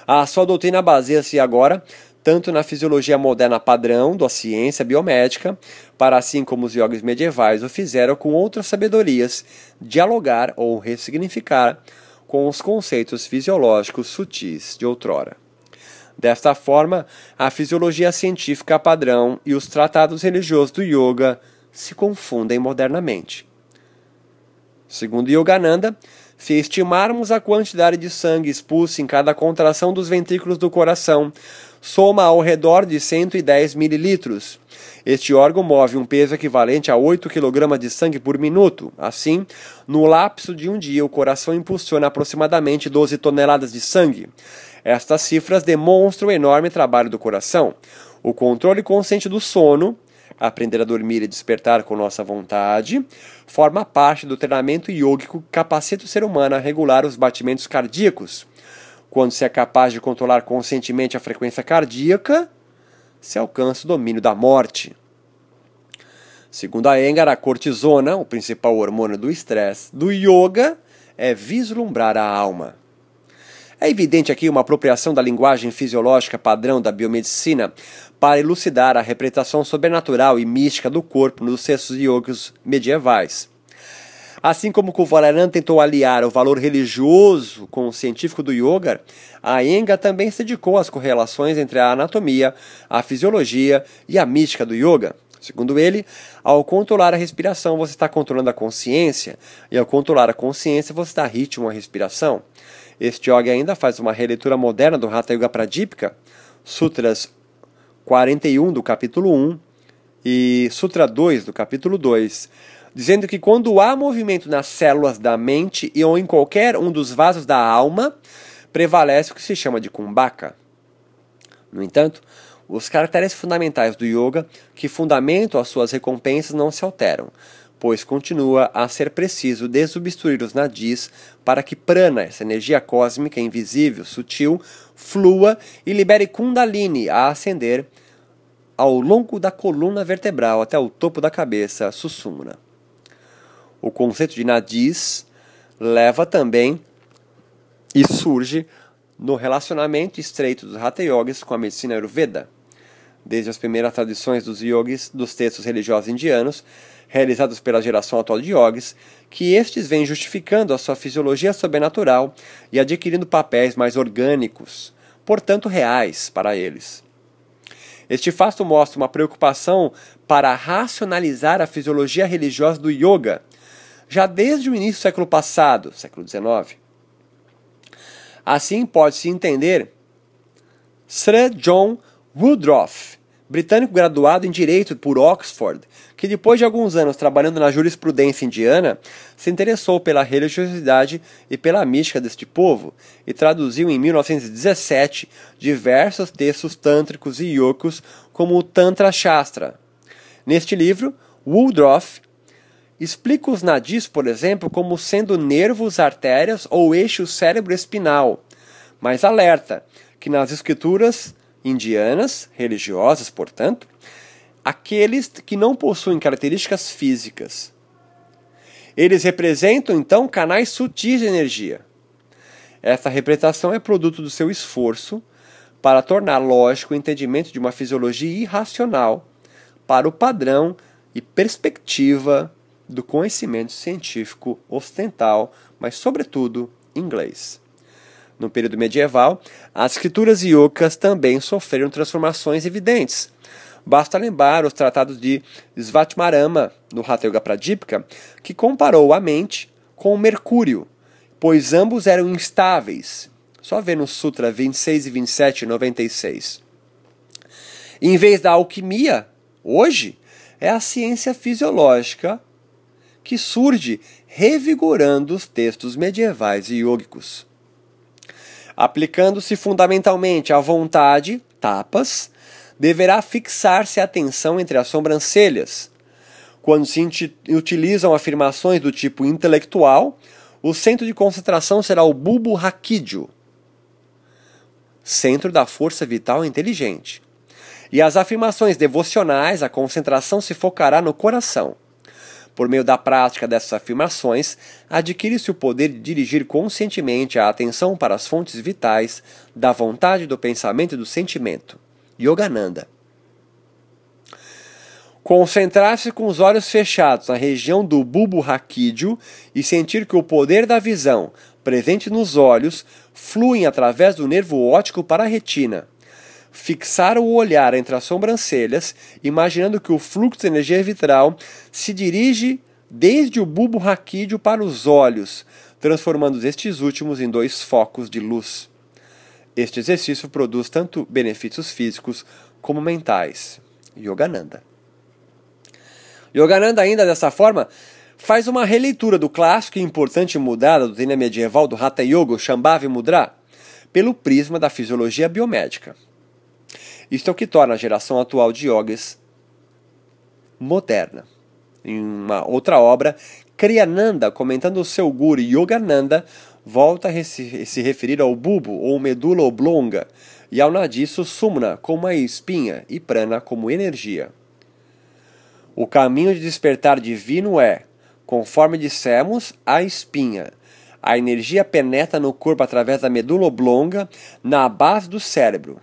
A sua doutrina baseia-se agora tanto na fisiologia moderna padrão da ciência biomédica, para assim como os yogis medievais o fizeram com outras sabedorias, dialogar ou ressignificar com os conceitos fisiológicos sutis de outrora. Desta forma, a fisiologia científica padrão e os tratados religiosos do yoga se confundem modernamente. Segundo Yogananda, se estimarmos a quantidade de sangue expulso em cada contração dos ventrículos do coração, soma ao redor de 110 mililitros. Este órgão move um peso equivalente a 8 kg de sangue por minuto. Assim, no lapso de um dia, o coração impulsiona aproximadamente 12 toneladas de sangue. Estas cifras demonstram o enorme trabalho do coração. O controle consciente do sono, aprender a dormir e despertar com nossa vontade, forma parte do treinamento yógico que capacita o ser humano a regular os batimentos cardíacos. Quando se é capaz de controlar conscientemente a frequência cardíaca, se alcança o domínio da morte. Segundo a Engar, a cortisona, o principal hormônio do estresse do yoga, é vislumbrar a alma. É evidente aqui uma apropriação da linguagem fisiológica padrão da biomedicina para elucidar a representação sobrenatural e mística do corpo nos textos yogis medievais. Assim como Kuvalaran tentou aliar o valor religioso com o científico do yoga, a Enga também se dedicou às correlações entre a anatomia, a fisiologia e a mística do yoga. Segundo ele, ao controlar a respiração, você está controlando a consciência, e ao controlar a consciência, você dá ritmo à respiração. Este yoga ainda faz uma releitura moderna do Hatha Yoga Pradipika, Sutras 41 do capítulo 1 e Sutra 2 do capítulo 2, dizendo que quando há movimento nas células da mente e ou em qualquer um dos vasos da alma, prevalece o que se chama de kumbhaka. No entanto, os caracteres fundamentais do yoga que fundamentam as suas recompensas não se alteram pois continua a ser preciso desobstruir os nadis para que prana, essa energia cósmica invisível, sutil, flua e libere kundalini a ascender ao longo da coluna vertebral até o topo da cabeça, sussumna. O conceito de nadis leva também e surge no relacionamento estreito dos Hatha Yogis com a medicina Ayurveda. Desde as primeiras tradições dos yogis dos textos religiosos indianos, realizados pela geração atual de yogis, que estes vêm justificando a sua fisiologia sobrenatural e adquirindo papéis mais orgânicos, portanto reais para eles. Este fato mostra uma preocupação para racionalizar a fisiologia religiosa do yoga, já desde o início do século passado, século XIX. Assim pode-se entender Sir John Woodruff, britânico graduado em Direito por Oxford, que depois de alguns anos trabalhando na jurisprudência indiana, se interessou pela religiosidade e pela mística deste povo e traduziu em 1917 diversos textos tântricos e yogos como o Tantra Shastra. Neste livro, Woodruff explica os nadis, por exemplo, como sendo nervos, artérias ou eixo cérebro-espinal, mas alerta que nas escrituras indianas, religiosas, portanto, aqueles que não possuem características físicas. Eles representam então canais sutis de energia. Essa representação é produto do seu esforço para tornar lógico o entendimento de uma fisiologia irracional para o padrão e perspectiva do conhecimento científico ocidental, mas sobretudo inglês. No período medieval, as escrituras yogas também sofreram transformações evidentes. Basta lembrar os tratados de Svatmarama, no Hatha Yoga Pradipika, que comparou a mente com o mercúrio, pois ambos eram instáveis. Só vê no Sutra 26 e 27 e 96. em vez da alquimia, hoje, é a ciência fisiológica que surge revigorando os textos medievais e aplicando-se fundamentalmente à vontade, tapas, deverá fixar-se a atenção entre as sobrancelhas. Quando se utilizam afirmações do tipo intelectual, o centro de concentração será o bulbo raquídeo, centro da força vital inteligente. E as afirmações devocionais, a concentração se focará no coração. Por meio da prática dessas afirmações, adquire-se o poder de dirigir conscientemente a atenção para as fontes vitais da vontade, do pensamento e do sentimento. Yogananda. Concentrar-se com os olhos fechados na região do bulbo raquídeo e sentir que o poder da visão, presente nos olhos, flui através do nervo óptico para a retina. Fixar o olhar entre as sobrancelhas, imaginando que o fluxo de energia vitral se dirige desde o bulbo raquídeo para os olhos, transformando estes últimos em dois focos de luz. Este exercício produz tanto benefícios físicos como mentais. Yogananda. Yogananda, ainda dessa forma, faz uma releitura do clássico e importante mudar da doutrina medieval do Hatha Yoga, Shambhavi Mudra, pelo prisma da fisiologia biomédica. Isto é o que torna a geração atual de yogis moderna. Em uma outra obra, Kriyananda, comentando o seu guru Yogananda, volta a se referir ao bulbo ou medula oblonga e ao nadiço sumna como a espinha e prana como energia. O caminho de despertar divino é, conforme dissemos, a espinha. A energia penetra no corpo através da medula oblonga, na base do cérebro.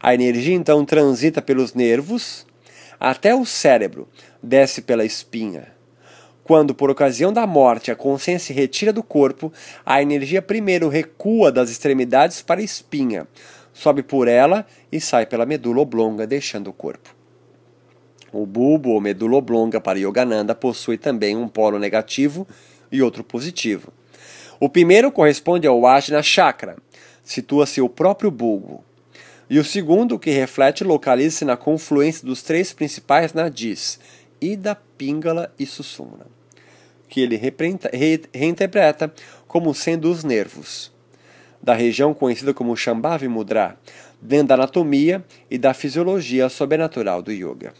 A energia então transita pelos nervos até o cérebro, desce pela espinha. Quando, por ocasião da morte, a consciência se retira do corpo, a energia primeiro recua das extremidades para a espinha, sobe por ela e sai pela medula oblonga, deixando o corpo. O bulbo ou medula oblonga para Yogananda possui também um polo negativo e outro positivo. O primeiro corresponde ao Ajna Chakra, situa-se o próprio bulbo. E o segundo, que reflete, localiza-se na confluência dos três principais nadis, Ida, Pingala e Susumna, que ele reinterpreta como sendo os nervos da região conhecida como Shambhavi Mudra, dentro da anatomia e da fisiologia sobrenatural do yoga.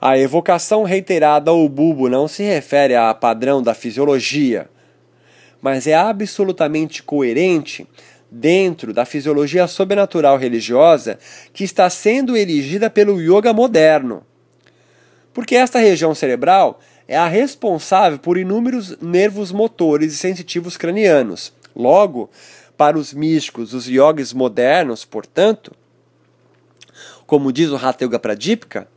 A evocação reiterada ao bulbo não se refere a padrão da fisiologia, mas é absolutamente coerente dentro da fisiologia sobrenatural religiosa que está sendo erigida pelo yoga moderno. Porque esta região cerebral é a responsável por inúmeros nervos motores e sensitivos cranianos. Logo, para os místicos, os yogis modernos, portanto, como diz o Hatha Yoga Pradipika,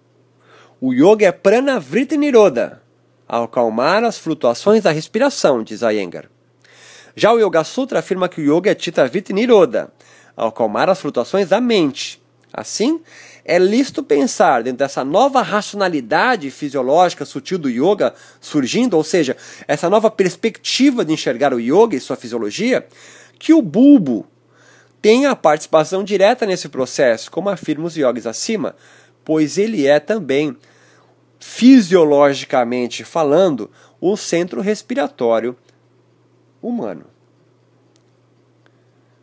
o yoga é pranavrita niroda, acalmar as flutuações da respiração, diz Iyengar. Já o Yoga Sutra afirma que o yoga é Chitta Vita Niroda, acalmar as flutuações da mente. Assim, é lícito pensar dentro dessa nova racionalidade fisiológica sutil do yoga surgindo, ou seja, essa nova perspectiva de enxergar o yoga e sua fisiologia, que o bulbo tem a participação direta nesse processo, como afirma os yogis acima, pois ele é também, fisiologicamente falando, o centro respiratório humano.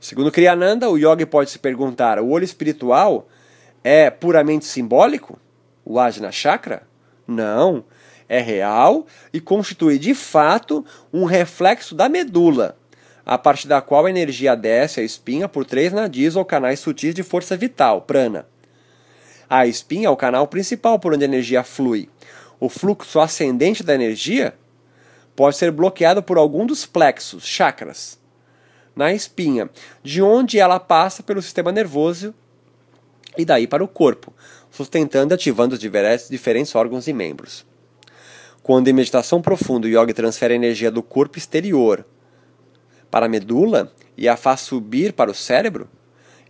Segundo Kriyananda, o yogi pode se perguntar: o olho espiritual é puramente simbólico? O Ajna Chakra? Não. É real e constitui de fato um reflexo da medula, a partir da qual a energia desce a espinha por três nadis ou canais sutis de força vital, prana. A espinha é o canal principal por onde a energia flui. O fluxo ascendente da energia pode ser bloqueado por algum dos plexos, chakras, na espinha, de onde ela passa pelo sistema nervoso e daí para o corpo, sustentando e ativando os diferentes órgãos e membros. Quando em meditação profunda o yogi transfere a energia do corpo exterior para a medula e a faz subir para o cérebro,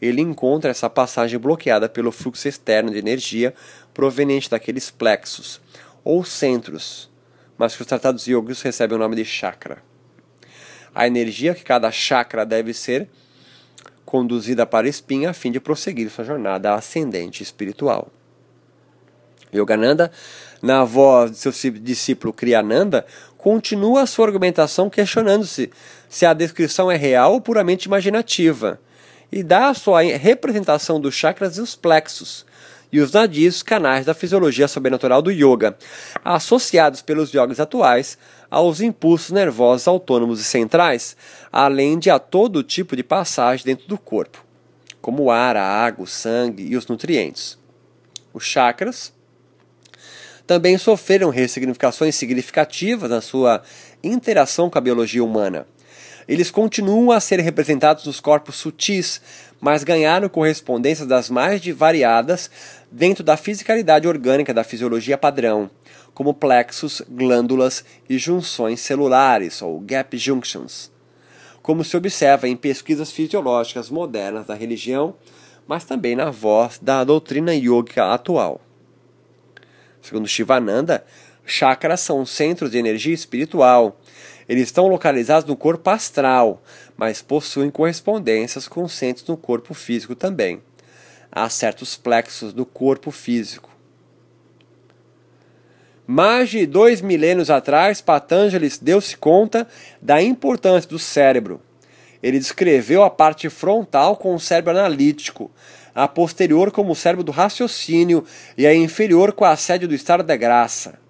ele encontra essa passagem bloqueada pelo fluxo externo de energia proveniente daqueles plexos, ou centros, mas que os tratados yogis recebem o nome de chakra. A energia que cada chakra deve ser conduzida para a espinha a fim de prosseguir sua jornada ascendente espiritual. Yogananda, na voz de seu discípulo Kriyananda, continua sua argumentação questionando-se se a descrição é real ou puramente imaginativa e dá a sua representação dos chakras e os plexos, e os nadis, canais da fisiologia sobrenatural do yoga, associados pelos yogis atuais aos impulsos nervosos autônomos e centrais, além de a todo tipo de passagem dentro do corpo, como o ar, a água, o sangue e os nutrientes. Os chakras também sofreram ressignificações significativas na sua interação com a biologia humana eles continuam a ser representados nos corpos sutis, mas ganharam correspondências das mais variadas dentro da fisicalidade orgânica da fisiologia padrão, como plexos, glândulas e junções celulares, ou gap junctions. Como se observa em pesquisas fisiológicas modernas da religião mas também na voz da doutrina yoga atual. Segundo Shivananda, chakras são centros de energia espiritual. Eles estão localizados no corpo astral, mas possuem correspondências com centros no corpo físico também. Há certos plexos do corpo físico. Mais de dois milênios atrás, Patanjali deu-se conta da importância do cérebro. Ele descreveu a parte frontal com o cérebro analítico, a posterior como o cérebro do raciocínio e a inferior com a sede do estado da graça.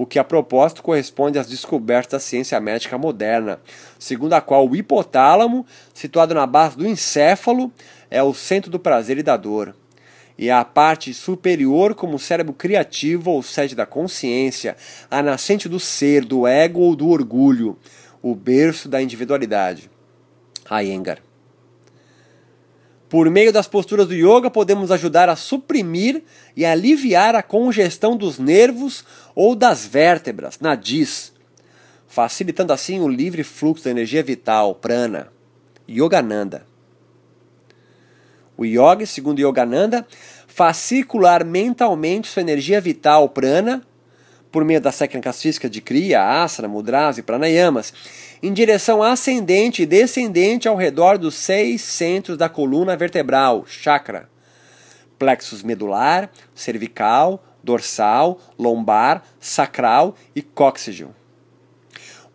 O que a propósito corresponde às descobertas da ciência médica moderna, segundo a qual o hipotálamo, situado na base do encéfalo, é o centro do prazer e da dor e a parte superior como o cérebro criativo ou sede da consciência, a nascente do ser, do ego ou do orgulho, o berço da individualidade. Iyengar. Por meio das posturas do yoga, podemos ajudar a suprimir e aliviar a congestão dos nervos ou das vértebras, nadis, facilitando assim o livre fluxo da energia vital, prana, Yogananda. O yoga, segundo Yogananda, faz circular mentalmente sua energia vital prana, por meio das técnicas físicas de Kriya, Asana, Mudras e Pranayamas, em direção ascendente e descendente ao redor dos seis centros da coluna vertebral, chakra, plexus medular, cervical, dorsal, lombar, sacral e cóccygio.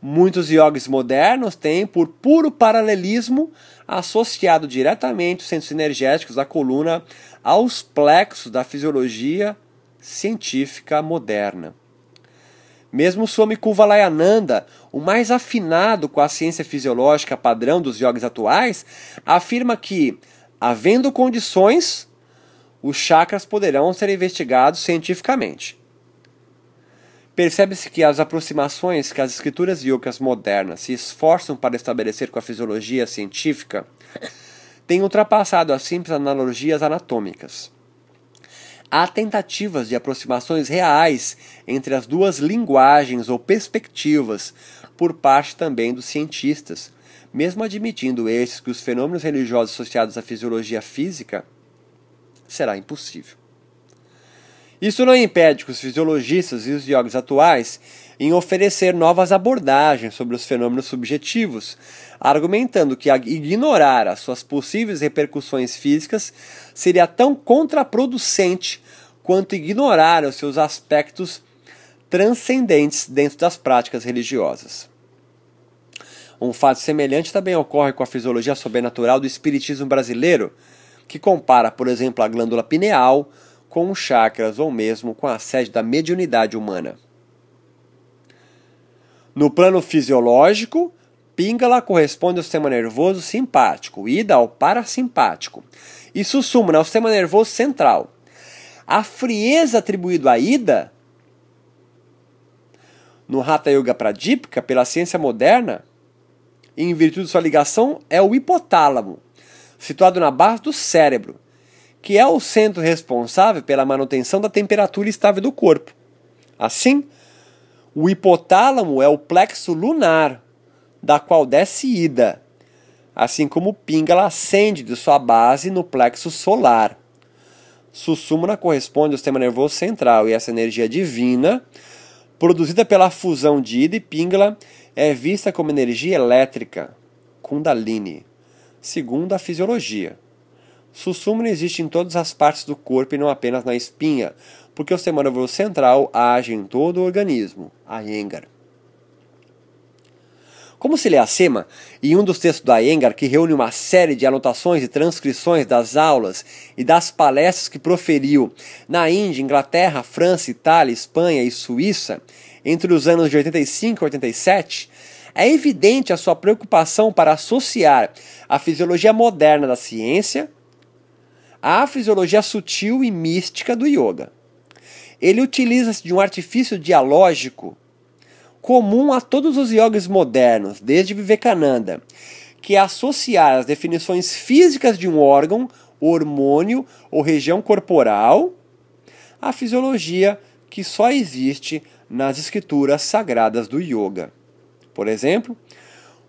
Muitos yogis modernos têm, por puro paralelismo, associado diretamente os centros energéticos da coluna aos plexos da fisiologia científica moderna. Mesmo Swami Kuvalayananda, o mais afinado com a ciência fisiológica padrão dos yogis atuais, afirma que, havendo condições, os chakras poderão ser investigados cientificamente. Percebe-se que as aproximações que as escrituras yogas modernas se esforçam para estabelecer com a fisiologia científica têm ultrapassado as simples analogias anatômicas. Há tentativas de aproximações reais entre as duas linguagens ou perspectivas por parte também dos cientistas, mesmo admitindo estes que os fenômenos religiosos associados à fisiologia física será impossível. Isso não impede que os fisiologistas e os yogis atuais em oferecer novas abordagens sobre os fenômenos subjetivos, argumentando que ignorar as suas possíveis repercussões físicas seria tão contraproducente quanto ignorar os seus aspectos transcendentes dentro das práticas religiosas. Um fato semelhante também ocorre com a fisiologia sobrenatural do espiritismo brasileiro, que compara, por exemplo, a glândula pineal com os chakras ou mesmo com a sede da mediunidade humana. No plano fisiológico, Pingala corresponde ao sistema nervoso simpático, Ida ao parasimpático, e Sushumna ao sistema nervoso central. A frieza atribuída a Ida no Hatha Yoga Pradipika, pela ciência moderna, em virtude de sua ligação, é o hipotálamo, situado na base do cérebro, que é o centro responsável pela manutenção da temperatura estável do corpo. Assim, o hipotálamo é o plexo lunar, da qual desce ida, assim como o pingala ascende de sua base no plexo solar. Sussumna corresponde ao sistema nervoso central e essa energia divina, produzida pela fusão de ida e pingala, é vista como energia elétrica, kundalini, segundo a fisiologia. Sussumna existe em todas as partes do corpo e não apenas na espinha, porque o sistema nervoso central age em todo o organismo. Iyengar. Como se lê acima, em um dos textos do Iyengar, que reúne uma série de anotações e transcrições das aulas e das palestras que proferiu na Índia, Inglaterra, França, Itália, Espanha e Suíça entre os anos de 85 e 87, é evidente a sua preocupação para associar a fisiologia moderna da ciência à fisiologia sutil e mística do yoga. Ele utiliza-se de um artifício dialógico comum a todos os yogis modernos, desde Vivekananda, que é associar as definições físicas de um órgão, hormônio ou região corporal à fisiologia que só existe nas escrituras sagradas do yoga. Por exemplo,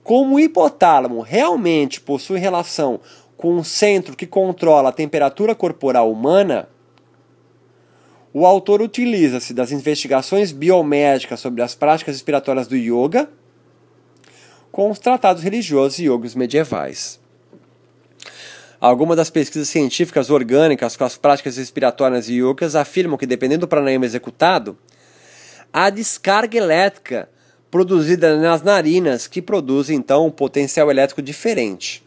como o hipotálamo realmente possui relação com um centro que controla a temperatura corporal humana, o autor utiliza-se das investigações biomédicas sobre as práticas respiratórias do yoga com os tratados religiosos e yogos medievais. Algumas das pesquisas científicas orgânicas com as práticas respiratórias e yogas afirmam que, dependendo do pranayama executado, a descarga elétrica produzida nas narinas que produz então um potencial elétrico diferente.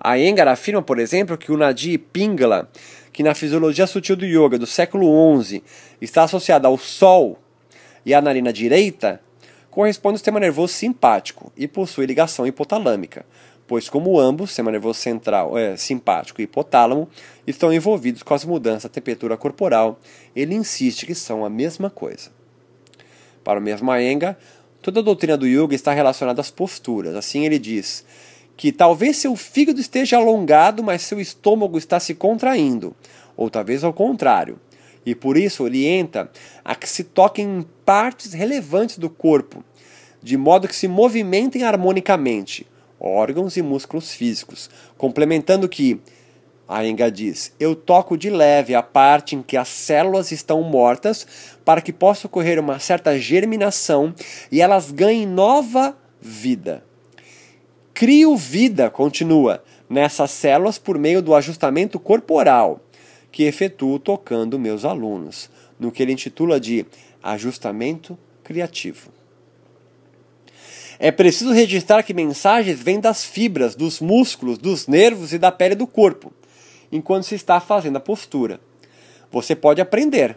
A Engar afirma, por exemplo, que o Nadi Pingala, que na fisiologia sutil do yoga do século XI está associado ao Sol e à narina direita, corresponde ao sistema nervoso simpático e possui ligação hipotalâmica, pois como ambos, sistema nervoso central, é, simpático e hipotálamo, estão envolvidos com as mudanças da temperatura corporal, ele insiste que são a mesma coisa. Para o mesmo Aenga, toda a doutrina do yoga está relacionada às posturas. Assim ele diz: que talvez seu fígado esteja alongado, mas seu estômago está se contraindo, ou talvez ao contrário. E por isso orienta a que se toquem em partes relevantes do corpo, de modo que se movimentem harmonicamente, órgãos e músculos físicos, complementando que a Enga diz: Eu toco de leve a parte em que as células estão mortas para que possa ocorrer uma certa germinação e elas ganhem nova vida. Crio vida, continua, nessas células por meio do ajustamento corporal que efetuo tocando meus alunos, no que ele intitula de ajustamento criativo. É preciso registrar que mensagens vêm das fibras, dos músculos, dos nervos e da pele do corpo, enquanto se está fazendo a postura. Você pode aprender.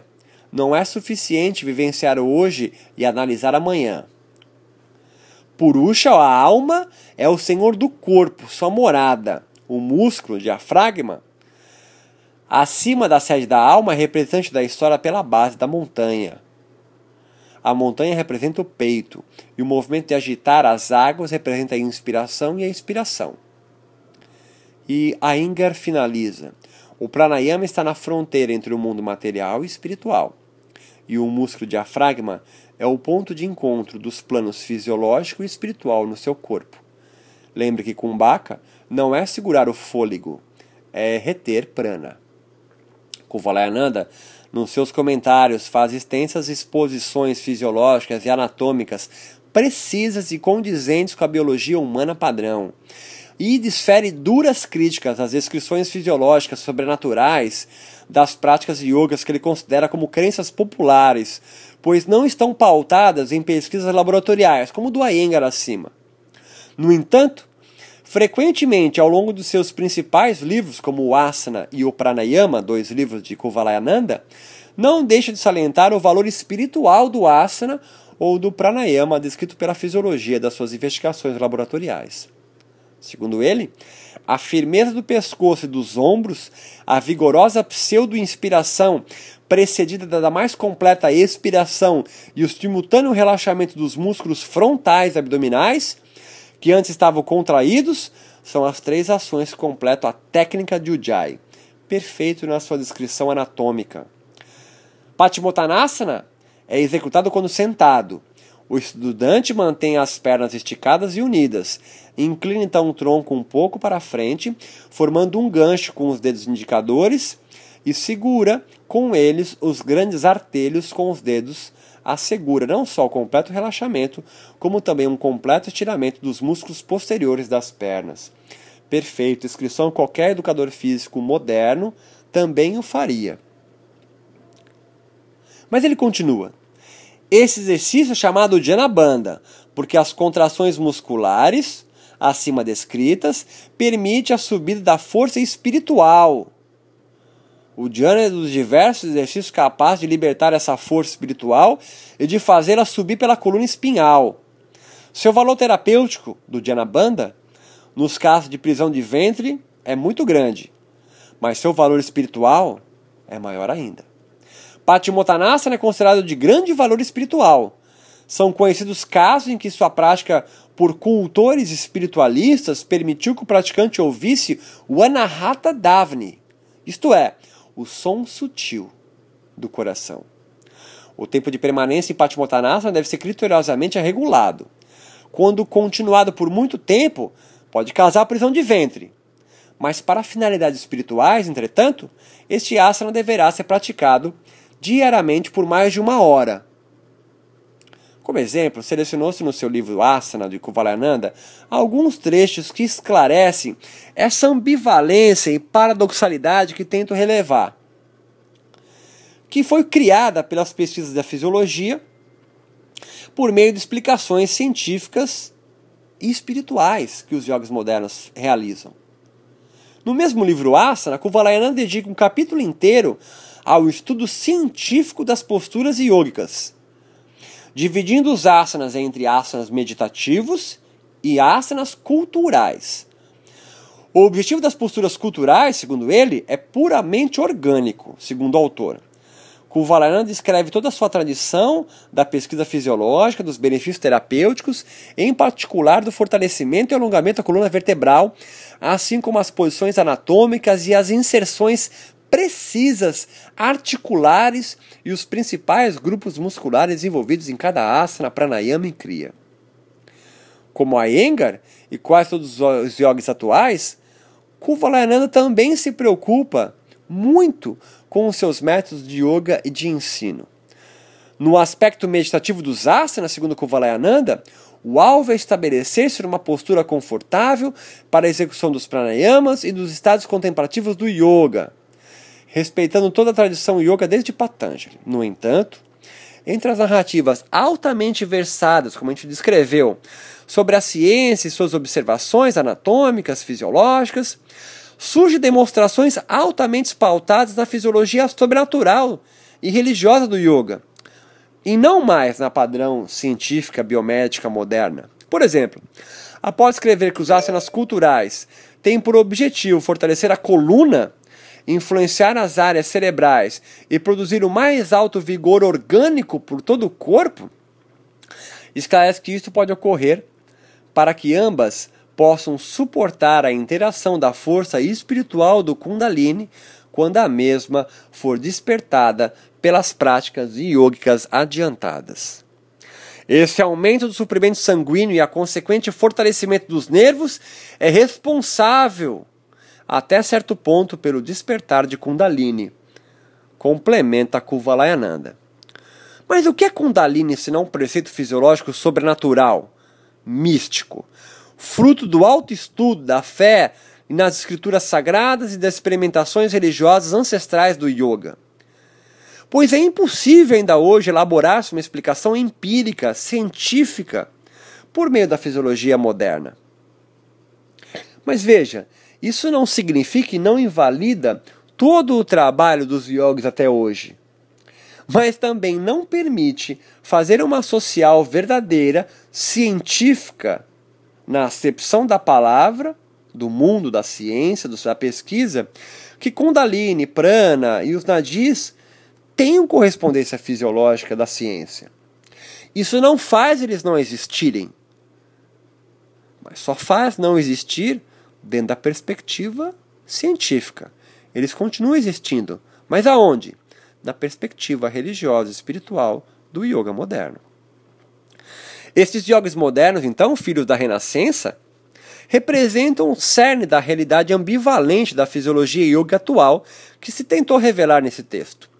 Não é suficiente vivenciar hoje e analisar amanhã. Purusha, a alma, é o senhor do corpo, sua morada. O músculo, diafragma, acima da sede da alma, é representante da história pela base da montanha. A montanha representa o peito, e o movimento de agitar as águas representa a inspiração e a expiração. E a Inger finaliza. O pranayama está na fronteira entre o mundo material e espiritual. E o músculo diafragma é o ponto de encontro dos planos fisiológico e espiritual no seu corpo. Lembre que Kumbhaka não é segurar o fôlego, é reter prana. Kuvalayananda, nos seus comentários, faz extensas exposições fisiológicas e anatômicas precisas e condizentes com a biologia humana padrão e desfere duras críticas às descrições fisiológicas sobrenaturais das práticas yogas que ele considera como crenças populares, pois não estão pautadas em pesquisas laboratoriais, como do Iyengar acima. No entanto, frequentemente ao longo dos seus principais livros, como o Asana e o Pranayama, dois livros de Kuvalayananda, não deixa de salientar o valor espiritual do Asana ou do Pranayama descrito pela fisiologia das suas investigações laboratoriais. Segundo ele, a firmeza do pescoço e dos ombros, a vigorosa pseudo-inspiração precedida da mais completa expiração e o simultâneo relaxamento dos músculos frontais abdominais, que antes estavam contraídos, são as três ações que completam a técnica de Ujjayi, perfeito na sua descrição anatômica. Patimotanasana é executado quando sentado. O estudante mantém as pernas esticadas e unidas. Inclina então o tronco um pouco para frente, formando um gancho com os dedos indicadores e segura com eles os grandes artelhos com os dedos, assegura não só o completo relaxamento, como também um completo estiramento dos músculos posteriores das pernas. Perfeito, inscrição qualquer educador físico moderno também o faria. Mas ele continua. Esse exercício é chamado de anabanda, porque as contrações musculares acima descritas permite a subida da força espiritual o Dhyana é dos diversos exercícios capazes de libertar essa força espiritual e de fazê-la subir pela coluna espinhal. Seu valor terapêutico do Dhyana Banda, nos casos de prisão de ventre, é muito grande, mas seu valor espiritual é maior ainda. Patimotanasana é considerado de grande valor espiritual. São conhecidos casos em que sua prática por cultores espiritualistas permitiu que o praticante ouvisse o Anahata Davni, isto é, o som sutil do coração. O tempo de permanência em Patimotanasana deve ser criteriosamente regulado. Quando continuado por muito tempo, Pode causar prisão de ventre, mas para finalidades espirituais, entretanto, este asana deverá ser praticado diariamente por mais de uma hora. Como exemplo, selecionou-se no seu livro Asana de Kuvalayananda alguns trechos que esclarecem essa ambivalência e paradoxalidade que tento relevar, que foi criada pelas pesquisas da fisiologia por meio de explicações científicas e espirituais que os yogis modernos realizam. No mesmo livro Asana, Kuvalayananda dedica um capítulo inteiro ao estudo científico das posturas yogicas, dividindo os asanas entre asanas meditativos e asanas culturais. O objetivo das posturas culturais, segundo ele, é puramente orgânico, segundo o autor. Kuvalananda descreve toda a sua tradição da pesquisa fisiológica, dos benefícios terapêuticos, em particular do fortalecimento e alongamento da coluna vertebral, assim como as posições anatômicas e as inserções precisas, articulares e os principais grupos musculares envolvidos em cada asana, pranayama e kriya. Como a Engar e quase todos os yogis atuais, Kuvalananda também se preocupa muito com os seus métodos de yoga e de ensino. No aspecto meditativo dos asanas, segundo Kuvalayananda, o alvo é estabelecer-se numa postura confortável para a execução dos pranayamas e dos estados contemplativos do yoga, respeitando toda a tradição yoga desde Patanjali. No entanto, entre as narrativas altamente versadas, como a gente descreveu, sobre a ciência e suas observações anatômicas, fisiológicas, surgem demonstrações altamente pautadas na fisiologia sobrenatural e religiosa do yoga, e não mais na padrão científica biomédica moderna. Por exemplo, após escrever que os asanas culturais têm por objetivo fortalecer a coluna, influenciar as áreas cerebrais e produzir o mais alto vigor orgânico por todo o corpo, esclarece que isso pode ocorrer para que ambas possam suportar a interação da força espiritual do Kundalini quando a mesma for despertada pelas práticas yogicas adiantadas. Esse aumento do suprimento sanguíneo e a consequente fortalecimento dos nervos é responsável, até certo ponto, pelo despertar de Kundalini. Complementa Kuvalayananda. Mas o que é Kundalini se não um preceito fisiológico sobrenatural, místico? fruto do alto estudo da fé nas escrituras sagradas e das experimentações religiosas ancestrais do yoga. Pois é impossível ainda hoje elaborar-se uma explicação empírica, científica, por meio da fisiologia moderna. Mas veja, isso não significa e não invalida todo o trabalho dos yogis até hoje, mas também não permite fazer uma social verdadeira, científica, na acepção da palavra, do mundo, da ciência, da pesquisa, que Kundalini, Prana e os nadis têm correspondência fisiológica da ciência. Isso não faz eles não existirem, mas só faz não existir dentro da perspectiva científica. Eles continuam existindo, mas aonde? Na perspectiva religiosa e espiritual do yoga moderno. Estes yogis modernos, então, filhos da Renascença, representam o cerne da realidade ambivalente da fisiologia yoga atual que se tentou revelar nesse texto.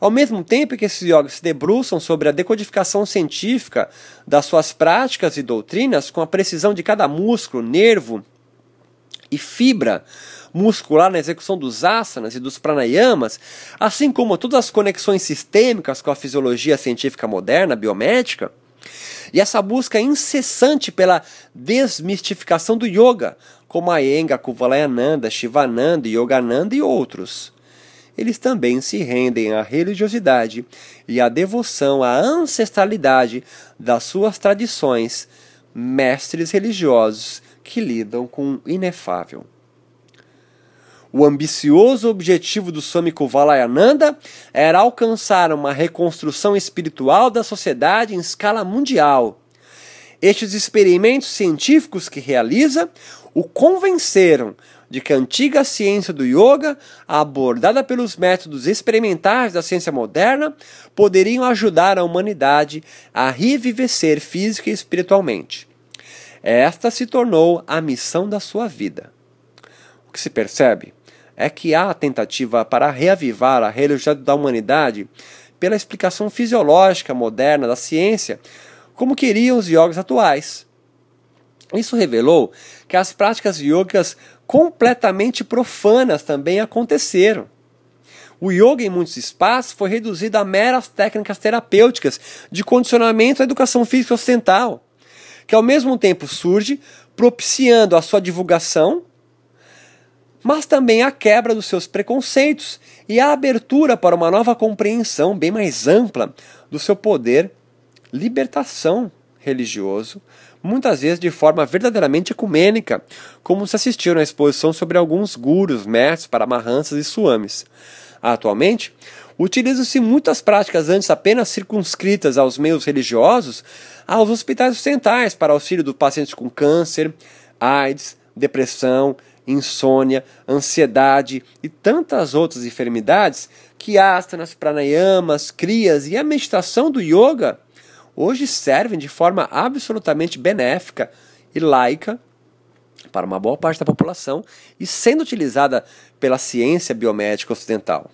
Ao mesmo tempo que esses yogis se debruçam sobre a decodificação científica das suas práticas e doutrinas com a precisão de cada músculo, nervo e fibra muscular na execução dos asanas e dos pranayamas, assim como todas as conexões sistêmicas com a fisiologia científica moderna, biomédica, e essa busca incessante pela desmistificação do yoga, como a Enga, Kuvalayananda, Shivananda, Yogananda e outros. Eles também se rendem à religiosidade e à devoção à ancestralidade das suas tradições, mestres religiosos que lidam com o inefável. O ambicioso objetivo do Swami Kuvalayananda era alcançar uma reconstrução espiritual da sociedade em escala mundial. Estes experimentos científicos que realiza o convenceram de que a antiga ciência do yoga, abordada pelos métodos experimentais da ciência moderna, poderiam ajudar a humanidade a revivecer física e espiritualmente. Esta se tornou a missão da sua vida. O que se percebe é que há a tentativa para reavivar a religiosidade da humanidade pela explicação fisiológica moderna da ciência, como queriam os yogis atuais. Isso revelou que as práticas yogas completamente profanas também aconteceram. O yoga em muitos espaços foi reduzido a meras técnicas terapêuticas de condicionamento à educação física ocidental, que ao mesmo tempo surge propiciando a sua divulgação, mas também a quebra dos seus preconceitos e a abertura para uma nova compreensão bem mais ampla do seu poder libertação religioso, muitas vezes de forma verdadeiramente ecumênica, como se assistiu na exposição sobre alguns gurus, mestres, paramahansas e swamis. Atualmente, utilizam-se muitas práticas antes apenas circunscritas aos meios religiosos aos hospitais ocidentais para auxílio do pacientes com câncer, AIDS, depressão, insônia, ansiedade e tantas outras enfermidades que asanas, pranayamas, crias e a meditação do yoga hoje servem de forma absolutamente benéfica e laica para uma boa parte da população e sendo utilizada pela ciência biomédica ocidental.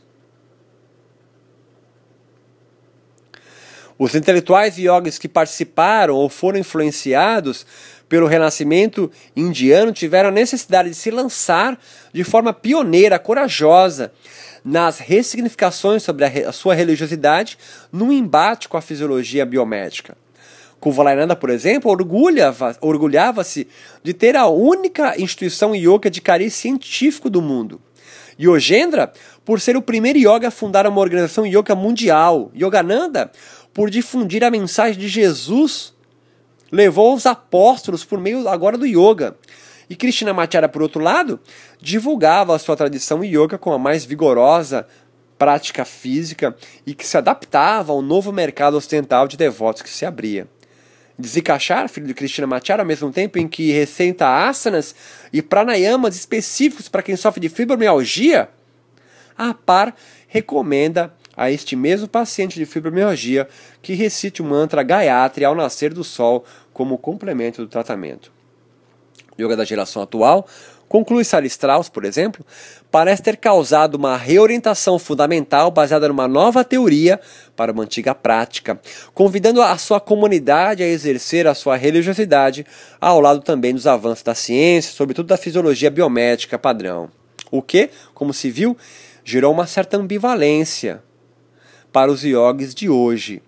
Os intelectuais e yogis que participaram ou foram influenciados pelo renascimento indiano tiveram a necessidade de se lançar de forma pioneira, corajosa, nas ressignificações sobre a, sua religiosidade no embate com a fisiologia biomédica. Kuvalayananda, por exemplo, orgulhava-se orgulhava de ter a única instituição yoga de cariz científico do mundo. Yogendra, por ser o primeiro yoga a fundar uma organização yoga mundial. Yogananda, por difundir a mensagem de Jesus, levou os apóstolos por meio agora do yoga. E Krishnamacharya, por outro lado, divulgava a sua tradição yoga com a mais vigorosa prática física e que se adaptava ao novo mercado ocidental de devotos que se abria. Desikachar, filho de Krishnamacharya, ao mesmo tempo em que receita asanas e pranayamas específicos para quem sofre de fibromialgia, a par recomenda a este mesmo paciente de fibromialgia que recite o mantra Gayatri ao nascer do sol como complemento do tratamento. Yoga da geração atual, conclui Strauss, por exemplo, parece ter causado uma reorientação fundamental baseada numa nova teoria para uma antiga prática, convidando a sua comunidade a exercer a sua religiosidade ao lado também dos avanços da ciência, sobretudo da fisiologia biomédica padrão. O que, como se viu, gerou uma certa ambivalência para os iogues de hoje,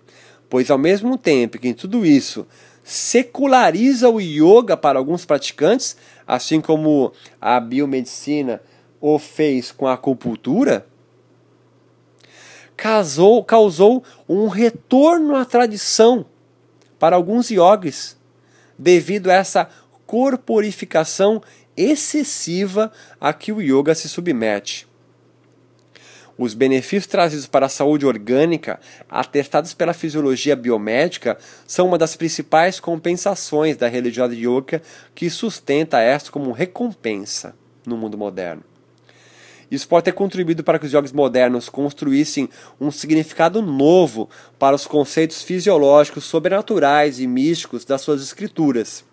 pois ao mesmo tempo que em tudo isso seculariza o yoga para alguns praticantes, assim como a biomedicina o fez com a acupuntura, causou, causou um retorno à tradição para alguns yogis, devido a essa corporificação excessiva a que o yoga se submete. Os benefícios trazidos para a saúde orgânica, atestados pela fisiologia biomédica, são uma das principais compensações da religiosidade yoga que sustenta esta como recompensa no mundo moderno. Isso pode ter contribuído para que os yogis modernos construíssem um significado novo para os conceitos fisiológicos, sobrenaturais e místicos das suas escrituras,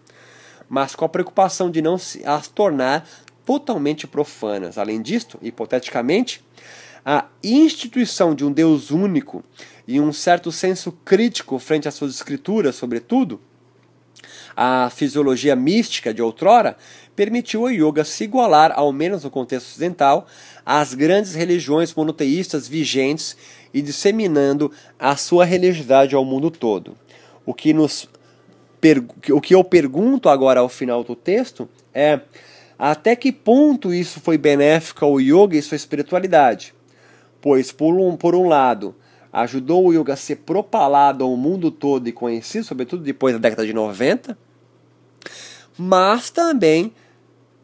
mas com a preocupação de não as tornar totalmente profanas. Além disto, hipoteticamente, a instituição de um Deus único e um certo senso crítico frente às suas escrituras, sobretudo, a fisiologia mística de outrora permitiu ao yoga se igualar, ao menos no contexto ocidental, às grandes religiões monoteístas vigentes e disseminando a sua religiosidade ao mundo todo. O que, nos, o que eu pergunto agora ao final do texto é até que ponto isso foi benéfico ao yoga e sua espiritualidade? pois, por um, por um lado, ajudou o yoga a ser propalado ao mundo todo e conhecido, sobretudo depois da década de 90, mas também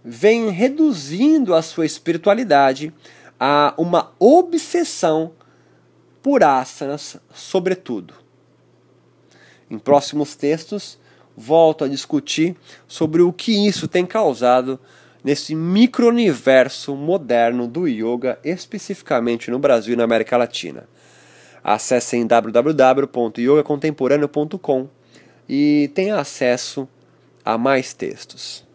vem reduzindo a sua espiritualidade a uma obsessão por asanas, sobretudo. Em próximos textos, volto a discutir sobre o que isso tem causado nesse micro-universo moderno do yoga, especificamente no Brasil e na América Latina. Acessem www.yogacontemporâneo.com e tenha acesso há mais textos.